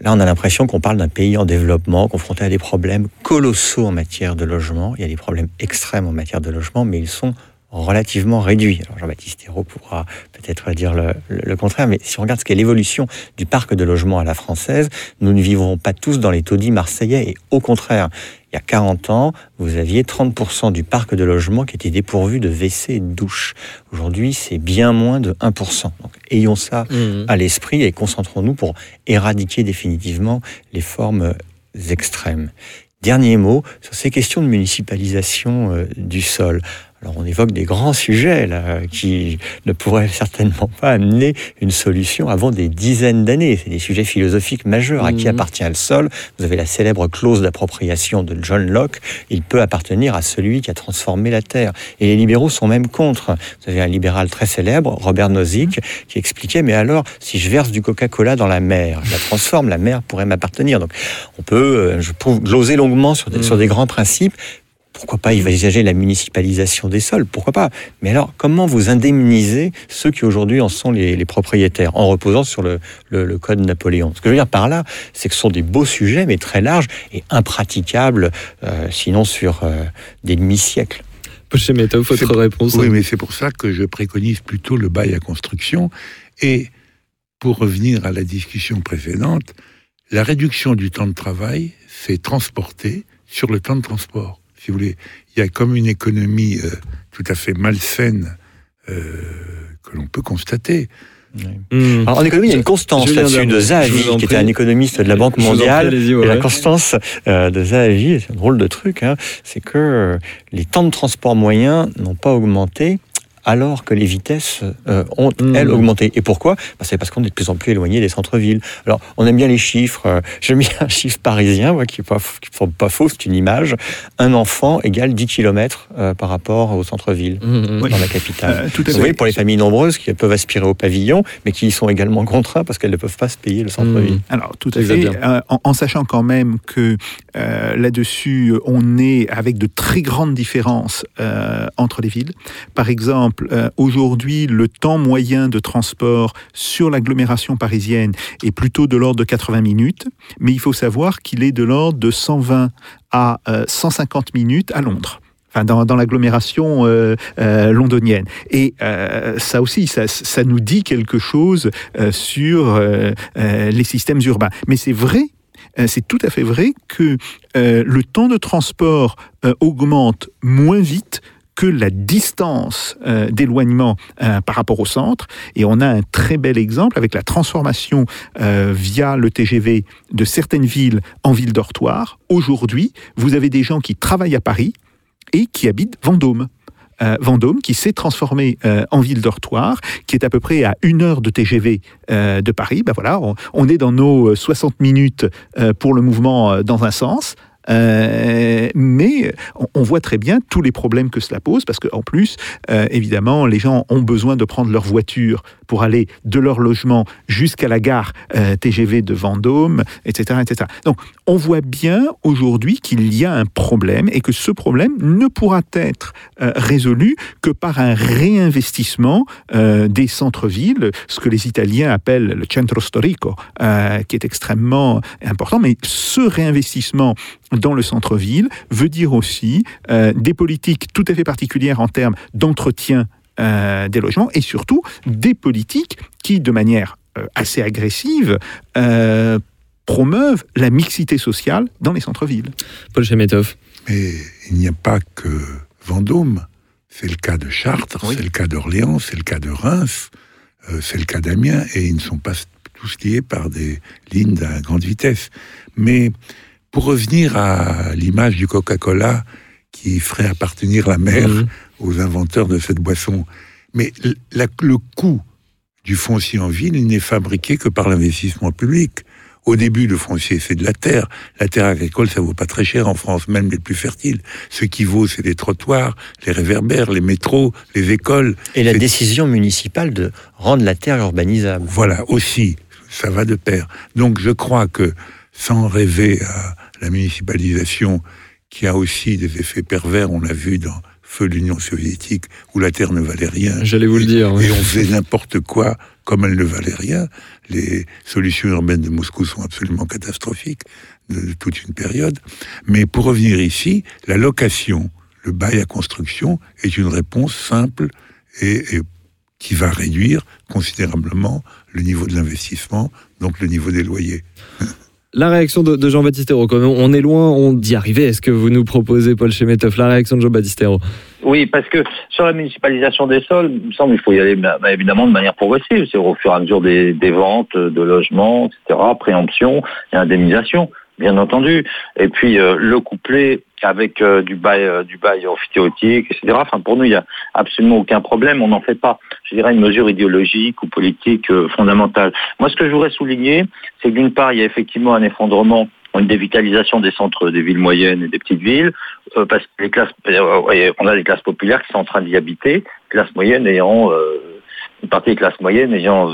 H: là on a l'impression qu'on parle d'un pays en développement, confronté à des problèmes colossaux en matière de logement. Il y a des problèmes extrêmes en matière de logement, mais ils sont relativement réduit. Alors Jean-Baptiste Hérault pourra peut-être dire le, le, contraire, mais si on regarde ce qu'est l'évolution du parc de logement à la française, nous ne vivrons pas tous dans les taudis marseillais, et au contraire, il y a 40 ans, vous aviez 30% du parc de logement qui était dépourvu de WC et de douche. Aujourd'hui, c'est bien moins de 1%. Donc, ayons ça mmh. à l'esprit et concentrons-nous pour éradiquer définitivement les formes extrêmes. Dernier mot sur ces questions de municipalisation euh, du sol. Alors on évoque des grands sujets là, qui ne pourraient certainement pas amener une solution avant des dizaines d'années. C'est des sujets philosophiques majeurs. À qui mhm. appartient le sol Vous avez la célèbre clause d'appropriation de John Locke. Il peut appartenir à celui qui a transformé la terre. Et les libéraux sont même contre. Vous avez un libéral très célèbre, Robert Nozick, qui expliquait mais alors si je verse du Coca-Cola dans la mer, je la transforme, la mer pourrait m'appartenir. Donc on peut, euh, je trouve, gloser longuement sur des, sur des grands principes pourquoi pas envisager la municipalisation des sols Pourquoi pas Mais alors, comment vous indemnisez ceux qui aujourd'hui en sont les, propriétaires en reposant sur le, code Napoléon? Ce que je veux dire par là, c'est que ce sont des beaux sujets, mais très larges et impraticables, euh, sinon sur euh, des demi-siècles.
G: votre réponse.
J: Oui, mais c'est pour ça que je préconise plutôt le bail à construction. Et pour revenir à la discussion précédente, la réduction du temps de travail fait transporter sur le temps de transport si vous voulez. Il y a comme une économie euh, tout à fait malsaine euh, que l'on peut constater.
H: Hmm. en économie, il y a une constance là-dessus de Zahavi, qui était un économiste de la Banque mondiale. et la constance euh, de Zahavi, c'est un drôle de truc, hein, c'est que les temps de transport moyens n'ont pas augmenté alors que les vitesses euh, ont, mmh. elles, augmenté. Et pourquoi? Bah, C'est parce qu'on est de plus en plus éloigné des centres-villes. Alors, on aime bien les chiffres. Euh, J'ai mis un chiffre parisien, moi, qui n'est pas, pas faux, c'est une image. Un enfant égale 10 km euh, par rapport au centre-ville, mmh, dans la capitale. tout à Vous voyez, pour les familles nombreuses qui peuvent aspirer au pavillon, mais qui y sont également contraints parce qu'elles ne peuvent pas se payer le centre-ville. Mmh.
C: Alors, tout à fait. En, en, sachant quand même que là-dessus, on est avec de très grandes différences entre les villes. Par exemple, euh, aujourd'hui, le temps moyen de transport sur l'agglomération parisienne est plutôt de l'ordre de 80 minutes, mais il faut savoir qu'il est de l'ordre de 120 à 150 euh, minutes à Londres. Enfin, dans, l'agglomération euh, londonienne. Et ça aussi, ça, ça, nous dit quelque chose sur les systèmes urbains. Mais c'est vrai c'est tout à fait vrai que le temps de transport augmente moins vite que la distance euh, d'éloignement euh, par rapport au centre. Et on a un très bel exemple avec la transformation euh, via le TGV de certaines villes en villes dortoirs. Aujourd'hui, vous avez des gens qui travaillent à Paris et qui habitent Vendôme. Vendôme, qui s'est transformé en ville dortoir, qui est à peu près à une heure de TGV de Paris. Ben voilà, on, est dans nos 60 minutes pour le mouvement dans un sens. Euh, mais on, voit très bien tous les problèmes que cela pose, parce qu'en plus, euh, évidemment, les gens ont besoin de prendre leur voiture pour aller de leur logement jusqu'à la gare euh, TGV de Vendôme, etc., etc. Donc, on voit bien aujourd'hui qu'il y a un problème et que ce problème ne pourra être résolu que par un réinvestissement des centres-villes, ce que les Italiens appellent le centro storico, qui est extrêmement important. Mais ce réinvestissement dans le centre-ville veut dire aussi euh, des politiques tout à fait particulières en termes d'entretien euh, des logements et surtout des politiques qui, de manière euh, assez agressive, euh, promeuvent la mixité sociale dans les centres-villes.
G: Paul Chemetov.
J: Mais il n'y a pas que Vendôme. C'est le cas de Chartres, c'est le cas d'Orléans, c'est le cas de Reims, euh, c'est le cas d'Amiens, et ils ne sont pas tous liés par des lignes à grande vitesse. Mais pour revenir à l'image du Coca-Cola qui ferait appartenir la mer
G: Mhm.
J: aux inventeurs de cette boisson, mais la- le coût du foncier en ville il n'est fabriqué que par l'investissement public. Au début, le foncier, c'est de la terre. La terre agricole, ça vaut pas très cher en France, même les plus fertiles. Ce qui vaut, c'est les trottoirs, les réverbères, les métros, les écoles.
H: Et la décision municipale de rendre la terre urbanisable.
J: Voilà, aussi, ça va de pair. Donc je crois que, sans rêver à la municipalisation, qui a aussi des effets pervers, on l'a vu dans Feu l'Union soviétique, où la terre ne valait rien.
G: J'allais vous le dire. oui.
J: Et on faisait n'importe quoi comme elle ne valait rien. Les solutions urbaines de Moscou sont absolument catastrophiques de toute une période. Mais pour revenir ici, la location, le bail à construction est une réponse simple et, et qui va réduire considérablement le niveau de l'investissement, donc le niveau des loyers.
G: La réaction de, de Jean-Baptiste Hérault, on est loin on d'y arriver. Est-ce que vous nous proposez, Paul Chemetov, la réaction de Jean-Baptiste Hérault?
K: Oui, parce que sur la municipalisation des sols, il me semble qu'il faut y aller bah, bah, évidemment de manière progressive. C'est au fur et à mesure des ventes de logements, etc., préemption et indemnisation, bien entendu. Et puis euh, le coupler avec euh, du bail, euh, du bail amphithéotique, etc. Enfin, pour nous, il n'y a absolument aucun problème. On n'en fait pas, je dirais, une mesure idéologique ou politique euh, fondamentale. Moi, ce que je voudrais souligner, c'est que d'une part, il y a effectivement un effondrement une dévitalisation des centres des villes moyennes et des petites villes, euh, parce que les classes, euh, on a des classes populaires qui sont en train d'y habiter, classes moyennes ayant, une partie des classes moyennes ayant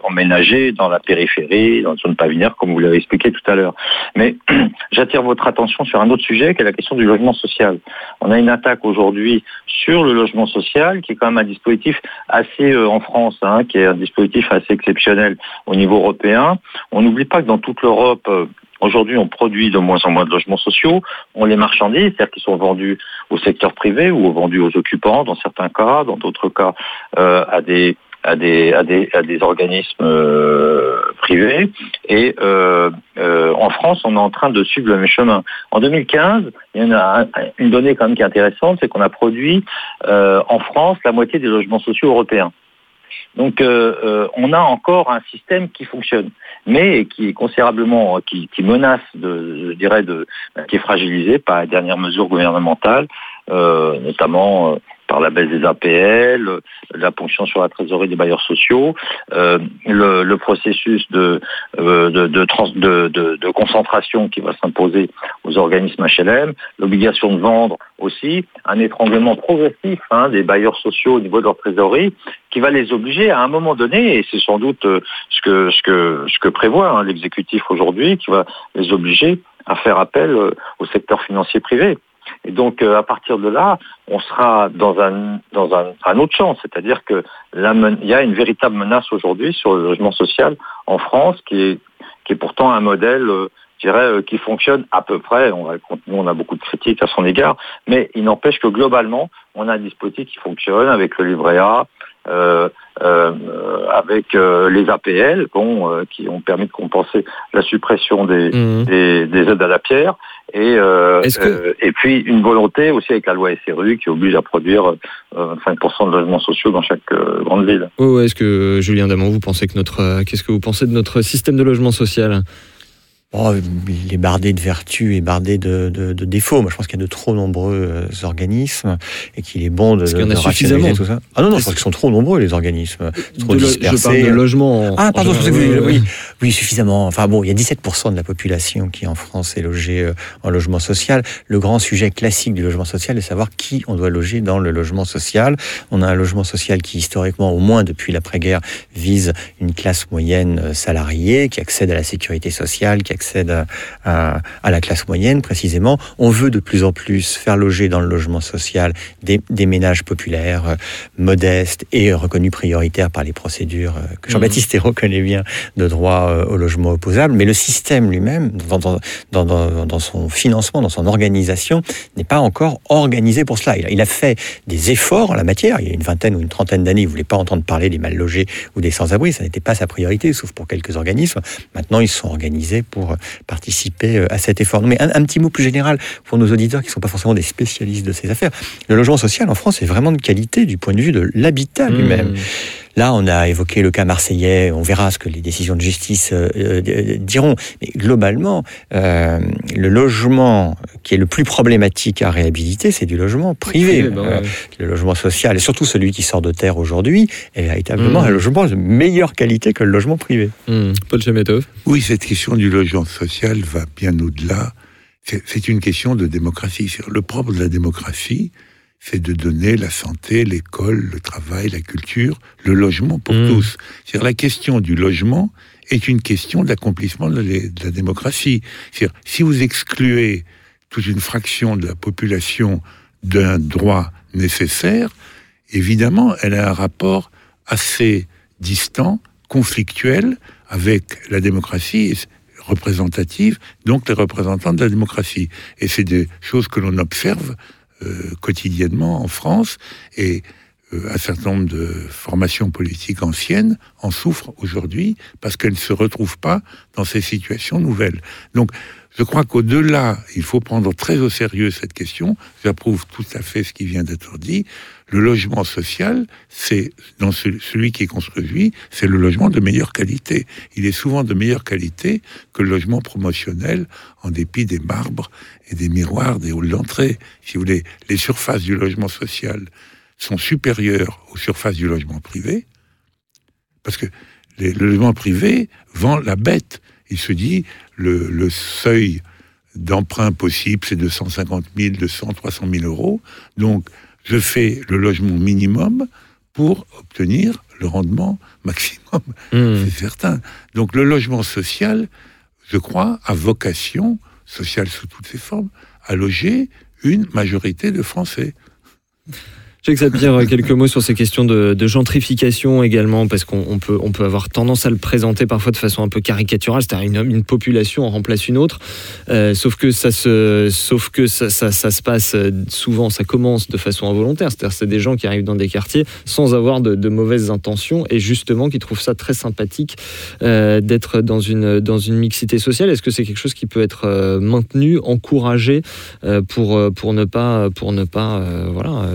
K: euh, euh, emménagé dans la périphérie, dans une zone pavillonnaire, comme vous l'avez expliqué tout à l'heure. Mais j'attire votre attention sur un autre sujet, qui est la question du logement social. On a une attaque aujourd'hui sur le logement social, qui est quand même un dispositif assez euh, en France, hein, qui est un dispositif assez exceptionnel au niveau européen. On n'oublie pas que dans toute l'Europe, euh, Aujourd'hui, on produit de moins en moins de logements sociaux, on les marchandise, c'est-à-dire qu'ils sont vendus au secteur privé ou vendus aux occupants dans certains cas, dans d'autres cas euh, à des à des à des à des organismes euh, privés et euh, euh, en France on est en train de suivre le même chemin. En 2015, il y en a un- une donnée quand même qui est intéressante, c'est qu'on a produit euh, en France la moitié des logements sociaux européens. Donc euh, euh, on a encore un système qui fonctionne, mais qui est considérablement, qui, qui menace, de, je dirais, de, qui est fragilisé par les dernières mesures gouvernementales, euh, notamment euh, par la baisse des APL, euh, la ponction sur la trésorerie des bailleurs sociaux, euh, le, processus de, euh, concentration qui va s'imposer aux organismes HLM, l'obligation de vendre aussi, un étranglement progressif hein, des bailleurs sociaux au niveau de leur trésorerie, qui va les obliger à un moment donné, et c'est sans doute euh, ce que prévoit hein, l'exécutif aujourd'hui, qui va les obliger à faire appel euh, au secteur financier privé. Et donc euh, à partir de là, on sera dans un dans un, un autre champ, c'est-à-dire que il y a une véritable menace aujourd'hui sur le logement social en France, qui est qui est pourtant un modèle, euh, je dirais, euh, qui fonctionne à peu près. On nous, on a beaucoup de critiques à son égard, mais il n'empêche que globalement, on a un dispositif qui fonctionne avec le livret A, euh, avec euh, les APL, bon, euh, qui ont permis de compenser la suppression des,
G: Mmh.
K: des, des aides à la pierre, et, euh,
G: Est-ce que-
K: euh, et puis une volonté aussi avec la loi SRU qui oblige à produire euh, 25% de logements sociaux dans chaque euh, grande ville.
G: Ouais, Est-ce que, Julien Damon, vous pensez que notre. euh, Qu'est-ce que vous pensez de notre système de logement social?
H: Oh, il est bardé de vertus et bardé de, de- de défauts. Moi, je pense qu'il y a de trop nombreux euh, organismes et qu'il est bon de,
G: Est-ce qu'il y en a suffisamment
H: tout ça. Ah non, non, je pense qu'ils sont trop nombreux, les organismes. Trop
G: De
H: dispersés.
G: Je parle de logement. en-
H: Ah, pardon, je
G: ouais.
H: oui, oui, suffisamment. Enfin bon, il y a 17% de la population qui en France est logée euh, en logement social. Le grand sujet classique du logement social est de savoir qui on doit loger dans le logement social. On a un logement social qui, historiquement, au moins depuis l'après-guerre, vise une classe moyenne euh, salariée, qui accède à la sécurité sociale, qui accède accèdent à, à, la classe moyenne précisément. On veut de plus en plus faire loger dans le logement social des, des ménages populaires, euh, modestes et reconnus prioritaires par les procédures euh, que Jean-Baptiste mmh. reconnaît bien de droit euh, au logement opposable. Mais le système lui-même, dans, dans, dans, dans, son financement, dans son organisation, n'est pas encore organisé pour cela. Il il a, fait des efforts en la matière. Il y a une vingtaine ou une trentaine d'années, il ne voulait pas entendre parler des mal logés ou des sans-abri. Ça n'était pas sa priorité, sauf pour quelques organismes. Maintenant, ils sont organisés pour participer à cet effort. Mais un, un petit mot plus général pour nos auditeurs qui ne sont pas forcément des spécialistes de ces affaires. Le logement social en France est vraiment de qualité du point de vue de l'habitat mmh. lui-même. Là, on a évoqué le cas marseillais, on verra ce que les décisions de justice euh, euh, diront. Mais globalement, euh, le logement qui est le plus problématique à réhabiliter, c'est du logement privé. Bah euh, le logement social, et surtout celui qui sort de terre aujourd'hui, est véritablement mmh. un logement de meilleure qualité que le logement privé.
G: Mmh. Paul Chemetov
J: Oui, cette question du logement social va bien au-delà. C'est une question de démocratie. Le propre de la démocratie, c'est de donner la santé, l'école, le travail, la culture, le logement pour mmh. tous. C'est-à-dire la question du logement est une question d'accomplissement de, de, la démocratie. C'est-à-dire si vous excluez toute une fraction de la population d'un droit nécessaire, évidemment, elle a un rapport assez distant, conflictuel avec la démocratie représentative, donc les représentants de la démocratie. Et c'est des choses que l'on observe quotidiennement en France et euh, un certain nombre de formations politiques anciennes en souffrent aujourd'hui parce qu'elles ne se retrouvent pas dans ces situations nouvelles. Donc, je crois qu'au-delà, il faut prendre très au sérieux cette question. J'approuve tout à fait ce qui vient d'être dit. Le logement social, c'est dans celui qui est construit, c'est le logement de meilleure qualité. Il est souvent de meilleure qualité que le logement promotionnel, en dépit des marbres et des miroirs des halls d'entrée. Si vous voulez, les surfaces du logement social sont supérieures aux surfaces du logement privé, parce que le logement privé vend la bête. Il se dit, le, le seuil d'emprunt possible, c'est de 150 000, 200, 300 000 euros. Donc, je fais le logement minimum pour obtenir le rendement maximum. Hmm. C'est certain. Donc le logement social, je crois, a vocation, sociale sous toutes ses formes, à loger une majorité de Français.
G: Jacques Sapir, quelques mots sur ces questions de, gentrification également, parce qu'on peut, on peut avoir tendance à le présenter parfois de façon un peu caricaturale, c'est-à-dire une, population en remplace une autre, euh, sauf que, ça se, sauf que ça, ça, ça, se passe souvent, ça commence de façon involontaire, c'est-à-dire c'est des gens qui arrivent dans des quartiers sans avoir de, mauvaises intentions et justement qui trouvent ça très sympathique euh, d'être dans une, dans une mixité sociale. Est-ce que c'est quelque chose qui peut être euh, maintenu, encouragé pour, pour ne pas, pour ne pas voilà,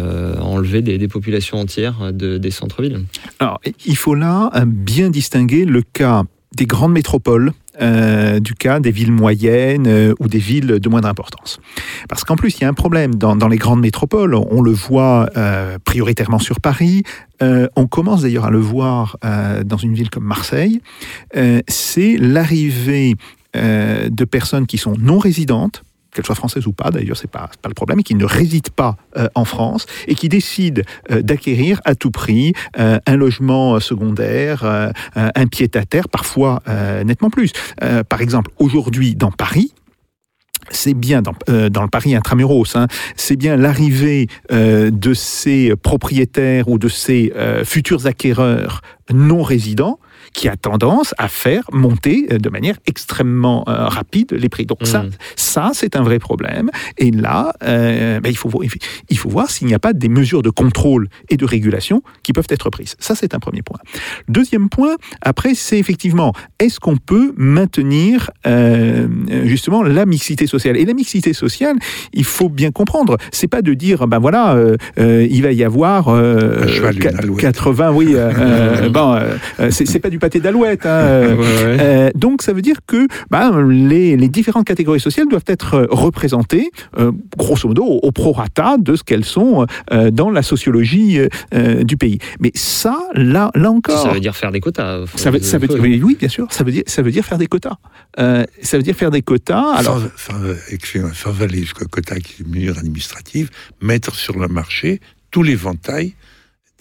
G: enlever des, populations entières de, des centres-villes.
C: Alors, il faut là euh, bien distinguer le cas des grandes métropoles euh, du cas des villes moyennes euh, ou des villes de moindre importance. Parce qu'en plus, il y a un problème dans les grandes métropoles, on le voit prioritairement sur Paris, on commence d'ailleurs à le voir dans une ville comme Marseille, c'est l'arrivée de personnes qui sont non résidentes, qu'elle soit française ou pas, d'ailleurs, c'est pas, pas le problème, et qui ne réside pas euh, en France et qui décide euh, d'acquérir à tout prix euh, un logement secondaire, un pied-à-terre, parfois nettement plus. par exemple, aujourd'hui, dans Paris, c'est bien dans, le Paris intramuros, hein, c'est bien l'arrivée de ces propriétaires ou de ces futurs acquéreurs non résidents qui a tendance à faire monter euh, de manière extrêmement euh, rapide les prix. Donc ça, mmh. ça c'est un vrai problème. Et là, euh, ben, il, faut, il faut voir s'il n'y a pas des mesures de contrôle et de régulation qui peuvent être prises. Ça, c'est un premier point. Deuxième point, après, c'est effectivement, est-ce qu'on peut maintenir justement la mixité sociale? Et la mixité sociale, il faut bien comprendre, c'est pas de dire, ben voilà, il va y avoir 80, oui, bon, c'est pas du pâté d'alouette. Hein, euh, euh, donc ça veut dire que bah, les, différentes catégories sociales doivent être euh, représentées, grosso modo, au, prorata de ce qu'elles sont dans la sociologie du pays. Mais ça, là, là encore...
G: Ça veut dire faire des quotas.
C: Ça veut, ça veut dire, oui, bien sûr, ça veut dire, ça veut dire faire des quotas. ça veut dire faire des quotas... Alors,
J: sans, sans, sans aller jusqu'au quota qui est une mesure administrative, mettre sur le marché tout l'éventail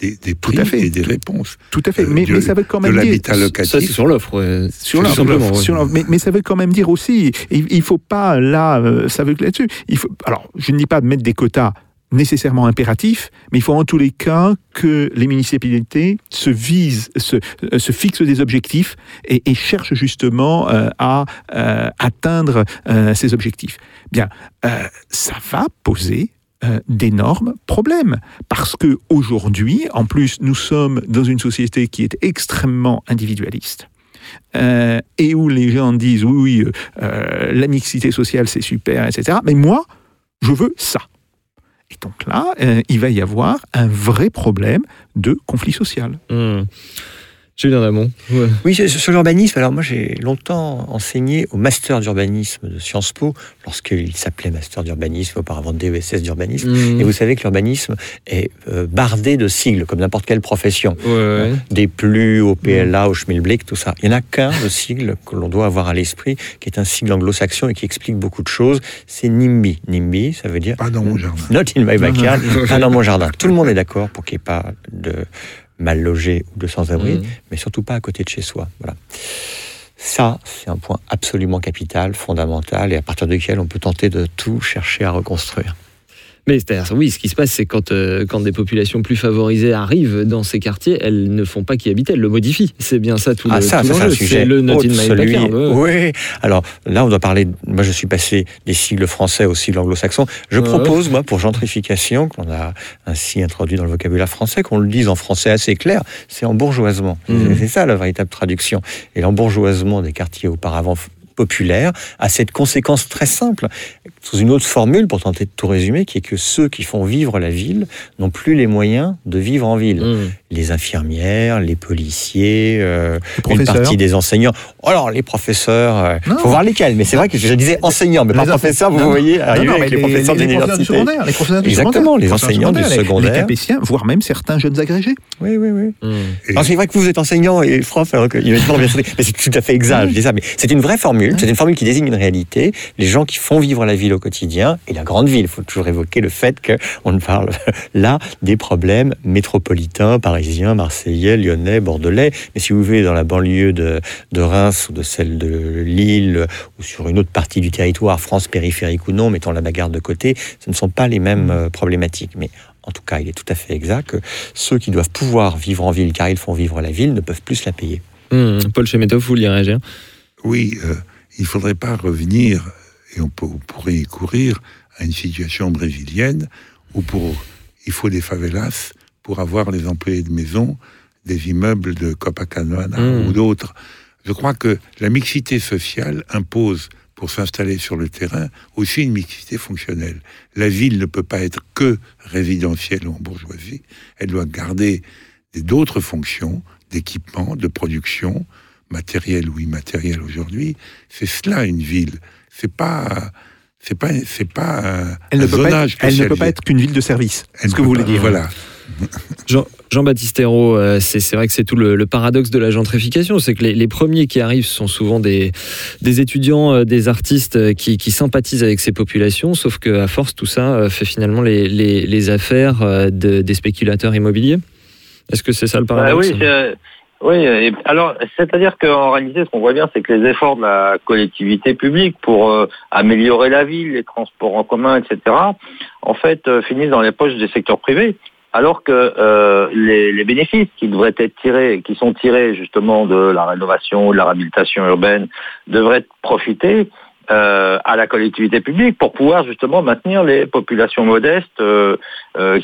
J: des, des prix
C: à fait.
J: et des réponses.
C: Tout à fait. Mais,
J: du-
C: mais ça veut quand même dire.
G: Ça, c'est sur l'offre. ouais.
C: Sur
G: Tout
C: l'offre,
G: ouais.
C: mais, mais ça veut quand même dire aussi, il, il faut pas là, euh, ça veut que là-dessus. Il faut, alors, je ne dis pas de mettre des quotas nécessairement impératifs, mais il faut en tous les cas que les municipalités se visent, se, euh, se fixent des objectifs et, et cherchent justement euh, à euh, atteindre euh, ces objectifs. Bien, euh, ça va poser euh, d'énormes problèmes parce que aujourd'hui, en plus, nous sommes dans une société qui est extrêmement individualiste. euh, et où les gens disent oui, oui, euh, la mixité sociale c'est super, etc. Mais moi, je veux ça. Et donc là, il va y avoir un vrai problème de conflit social.
G: Hmm. Julien Damon. Ouais.
H: Oui, sur l'urbanisme, alors moi j'ai longtemps enseigné au master d'urbanisme de Sciences Po, lorsqu'il s'appelait master d'urbanisme, auparavant DESS d'urbanisme.
G: Mhm.
H: Et vous savez que l'urbanisme est euh, bardé de sigles, comme n'importe quelle profession.
G: Ouais, ouais.
H: Des plus au PLA, au Schmilblick, tout ça. Il n'y en a qu'un de sigle que l'on doit avoir à l'esprit, qui est un sigle anglo-saxon et qui explique beaucoup de choses. C'est NIMBY. NIMBY, ça veut dire
J: Pas dans mon jardin.
H: Not in my backyard, pas dans mon jardin. Tout le monde est d'accord pour qu'il n'y ait pas de mal logé ou de sans-abri,
G: Mhm.
H: mais surtout pas à côté de chez soi. Voilà. Ça, c'est un point absolument capital, fondamental, et à partir duquel on peut tenter de tout chercher à reconstruire.
G: Mais c'est-à-dire, oui, ce qui se passe, c'est quand, euh, quand des populations plus favorisées arrivent dans ces quartiers, elles ne font pas qu'y habiter, elles le modifient. C'est bien ça tout
H: Ah
G: le
H: ça,
G: tout
H: ça c'est un sujet
G: le not
H: celui-. Oui. Alors là, on doit parler. Moi, je suis passé des sigles français aux sigles anglo-saxons. Je
G: Ouais.
H: propose, moi, pour gentrification, qu'on a ainsi introduit dans le vocabulaire français, qu'on le dise en français assez clair, c'est embourgeoisement. C'est- C'est ça la véritable traduction. Et l'embourgeoisement des quartiers auparavant populaires a cette conséquence très simple, sous une autre formule pour tenter de tout résumer, qui est que ceux qui font vivre la ville n'ont plus les moyens de vivre en ville.
G: Hmm.
H: Les infirmières, les policiers, euh, une partie des enseignants. Alors, les professeurs, euh,
C: Non.
H: faut voir lesquels, mais c'est vrai que je disais enseignants, mais pas
C: Les
H: professeurs, vous
C: non,
H: voyez arriver
C: non,
H: avec les, professeurs
C: les professeurs du
H: d'université.
C: secondaire, les professeurs du
H: Exactement, les enseignants du secondaire.
C: Les capétiens, voire même certains jeunes agrégés.
H: Oui, oui, oui. Alors, c'est vrai que vous êtes enseignant et prof, alors sûr- mais c'est tout à fait exact, je dis ça, mais c'est une vraie formule, c'est une formule qui désigne une réalité, les gens qui font vivre la ville au quotidien, et la grande ville, il faut toujours évoquer le fait qu'on ne parle là des problèmes métropolitains, parisiens, marseillais, lyonnais, bordelais, mais si vous vivez dans la banlieue de, de Reims ou de celle de Lille, ou sur une autre partie du territoire, France périphérique ou non, mettons la bagarre de côté, ce ne sont pas les mêmes euh, problématiques, mais en tout cas, il est tout à fait exact que ceux qui doivent pouvoir vivre en ville, car ils font vivre la ville, ne peuvent plus se la payer.
G: Hmm. Paul Chemetov, vous vouliez réagir
J: Oui, euh, il ne faudrait pas revenir, et on, peut- on pourrait y courir, à une situation brésilienne où pour, il faut des favelas pour avoir les employés de maison des immeubles de Copacabana
G: Mm.
J: ou d'autres. Je crois que la mixité sociale impose, pour s'installer sur le terrain, aussi une mixité fonctionnelle. La ville ne peut pas être que résidentielle ou en bourgeoisie, elle doit garder d'autres fonctions, d'équipement, de production, matériel ou immatériel aujourd'hui. C'est cela une ville. C'est pas, c'est pas, c'est pas un,
C: Elle ne,
J: un
C: peut pas être, elle ne peut pas être qu'une ville de service.
J: Elle
C: ce que vous voulez
J: pas-
C: dire.
J: Voilà.
G: Jean- Jean-Baptiste Hérault, euh, c'est vrai que c'est tout le, le paradoxe de la gentrification, c'est que les, les premiers qui arrivent sont souvent des, des étudiants, euh, des artistes euh, qui, qui sympathisent avec ces populations, sauf qu'à force, tout ça euh, fait finalement les, les- les affaires euh, de- des spéculateurs immobiliers. Est-ce que c'est ça le
K: Bah
G: paradoxe?
K: oui, oui. alors, c'est-à-dire qu'en réalité, ce qu'on voit bien, c'est que les efforts de la collectivité publique pour euh, améliorer la ville, les transports en commun, etc., en fait, euh, finissent dans les poches des secteurs privés. Alors que euh, les, bénéfices qui devraient être tirés, qui sont tirés justement de la rénovation, de la réhabilitation urbaine, devraient profiter à la collectivité publique pour pouvoir justement maintenir les populations modestes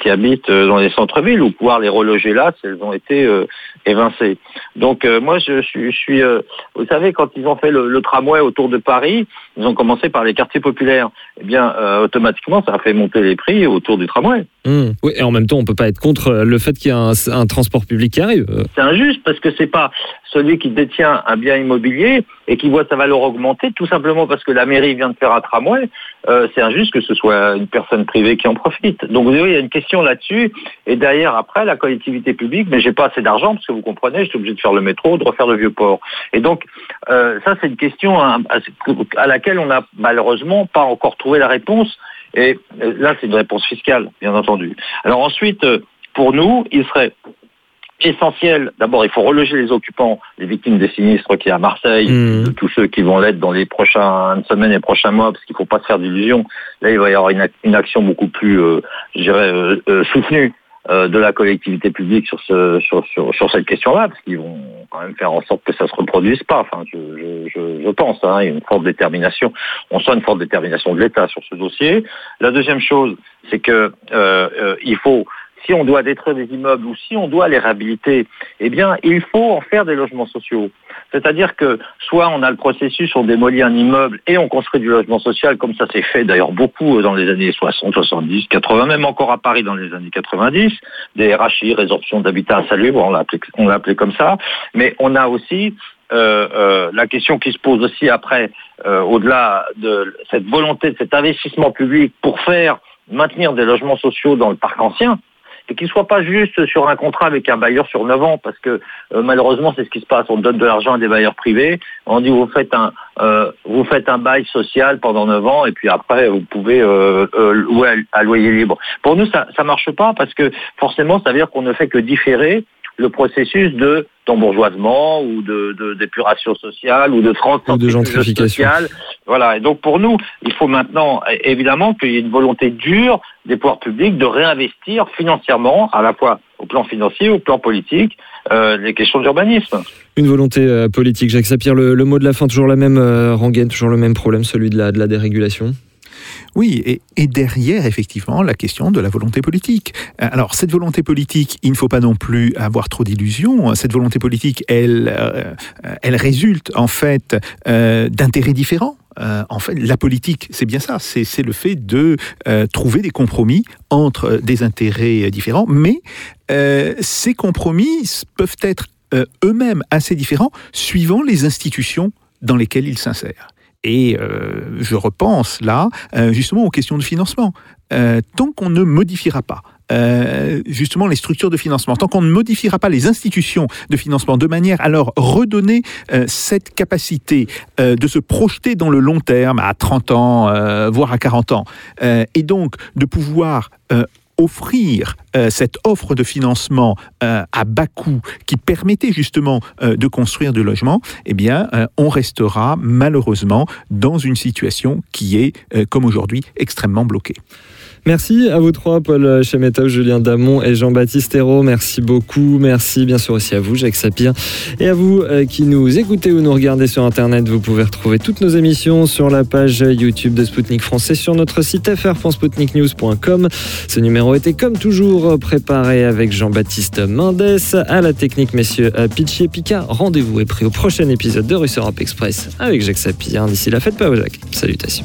K: qui habitent dans les centres-villes ou pouvoir les reloger là si elles ont été évincées. Donc euh, moi je suis, je suis euh, vous savez quand ils ont fait le, le tramway autour de Paris, ils ont commencé par les quartiers populaires. Eh bien euh, automatiquement ça a fait monter les prix autour du tramway.
G: Hmm. Oui, et en même temps, on peut pas être contre le fait qu'il y ait un, un transport public qui arrive. Euh,
K: C'est injuste parce que c'est pas celui qui détient un bien immobilier et qui voit sa valeur augmenter tout simplement parce que la mairie vient de faire un tramway. Euh, c'est injuste que ce soit une personne privée qui en profite. Donc vous voyez, il y a une question là-dessus. Et derrière, après, la collectivité publique, mais j'ai pas assez d'argent parce que vous comprenez, je suis obligé de faire le métro, de refaire le vieux port. Et donc euh, ça, c'est une question hein, à, à laquelle on n'a malheureusement pas encore trouvé la réponse. Et euh, là, c'est une réponse fiscale, bien entendu. Alors ensuite. euh, pour nous, il serait essentiel. D'abord, il faut reloger les occupants, les victimes des sinistres qui est à Marseille,
G: Mmh.
K: tous ceux qui vont l'être dans les prochaines semaines et prochains mois, parce qu'il ne faut pas se faire d'illusions. Là, il va y avoir une, ac- une action beaucoup plus, euh, je dirais, euh, euh, soutenue euh, de la collectivité publique sur, ce, sur, sur, sur cette question-là, parce qu'ils vont quand même faire en sorte que ça se reproduise pas. Enfin, je, je, je, je pense, hein, il y a une forte détermination. On sent une forte détermination de l'État sur ce dossier. La deuxième chose, c'est que euh, il faut si on doit détruire des immeubles ou si on doit les réhabiliter, eh bien, il faut en faire des logements sociaux. C'est-à-dire que soit on a le processus, on démolit un immeuble et on construit du logement social, comme ça s'est fait d'ailleurs beaucoup dans les années 60, 70, 80, même encore à Paris dans les années 90, des RHI, résorption d'habitat insalubre, on l'a appelé, comme ça. Mais on a aussi euh, euh, la question qui se pose aussi après, euh, au-delà de cette volonté de cet investissement public pour faire maintenir des logements sociaux dans le parc ancien, et qu'il ne soit pas juste sur un contrat avec un bailleur sur 9 ans, parce que euh, malheureusement c'est ce qui se passe. On donne de l'argent à des bailleurs privés, on dit vous faites un euh, vous faites un bail social pendant 9 ans et puis après vous pouvez euh, euh, louer à, à loyer libre. Pour nous ça ça marche pas parce que forcément ça veut dire qu'on ne fait que différer le processus de d'embourgeoisement ou de d'épuration sociale ou de
G: Ou de gentrification.
K: sociale. Voilà. Et donc pour nous, il faut maintenant évidemment qu'il y ait une volonté dure des pouvoirs publics de réinvestir financièrement, à la fois au plan financier, au plan politique, euh, les questions d'urbanisme.
G: Une volonté euh, politique. Jacques Sapir, le, le mot de la fin, toujours la même euh, rengaine, toujours le même problème, celui de la, de la dérégulation?
C: Oui, et, derrière, effectivement, la question de la volonté politique. Euh, Alors, cette volonté politique, il ne faut pas non plus avoir trop d'illusions. Cette volonté politique, elle, euh, elle résulte en fait euh, d'intérêts différents. En fait, la politique, c'est bien ça, c'est le fait de trouver des compromis entre des intérêts différents, mais ces compromis peuvent être eux-mêmes assez différents suivant les institutions dans lesquelles ils s'insèrent. Et euh, je repense là euh, justement aux questions de financement. Euh, tant qu'on ne modifiera pas justement les structures de financement, tant qu'on ne modifiera pas les institutions de financement de manière à leur redonner cette capacité de se projeter dans le long terme à 30 ans, voire à 40 ans, et donc de pouvoir offrir euh, cette offre de financement euh, à bas coût qui permettait justement euh, de construire du logement, eh bien, on restera malheureusement dans une situation qui est, comme aujourd'hui, extrêmement bloquée.
G: Merci à vous trois, Paul Chemetov, Julien Damon et Jean-Baptiste Hérault. Merci beaucoup. Merci bien sûr aussi à vous, Jacques Sapir. Et à vous euh, qui nous écoutez ou nous regardez sur Internet, vous pouvez retrouver toutes nos émissions sur la page YouTube de Spoutnik Français sur notre site fr.spoutniknews.com. Ce numéro était comme toujours préparé avec Jean-Baptiste Mendes. À la technique, messieurs Pitchy et Picard. Rendez-vous est pris au prochain épisode de Russe Europe Express avec Jacques Sapir. D'ici là, faites pas au Jacques. Salutations.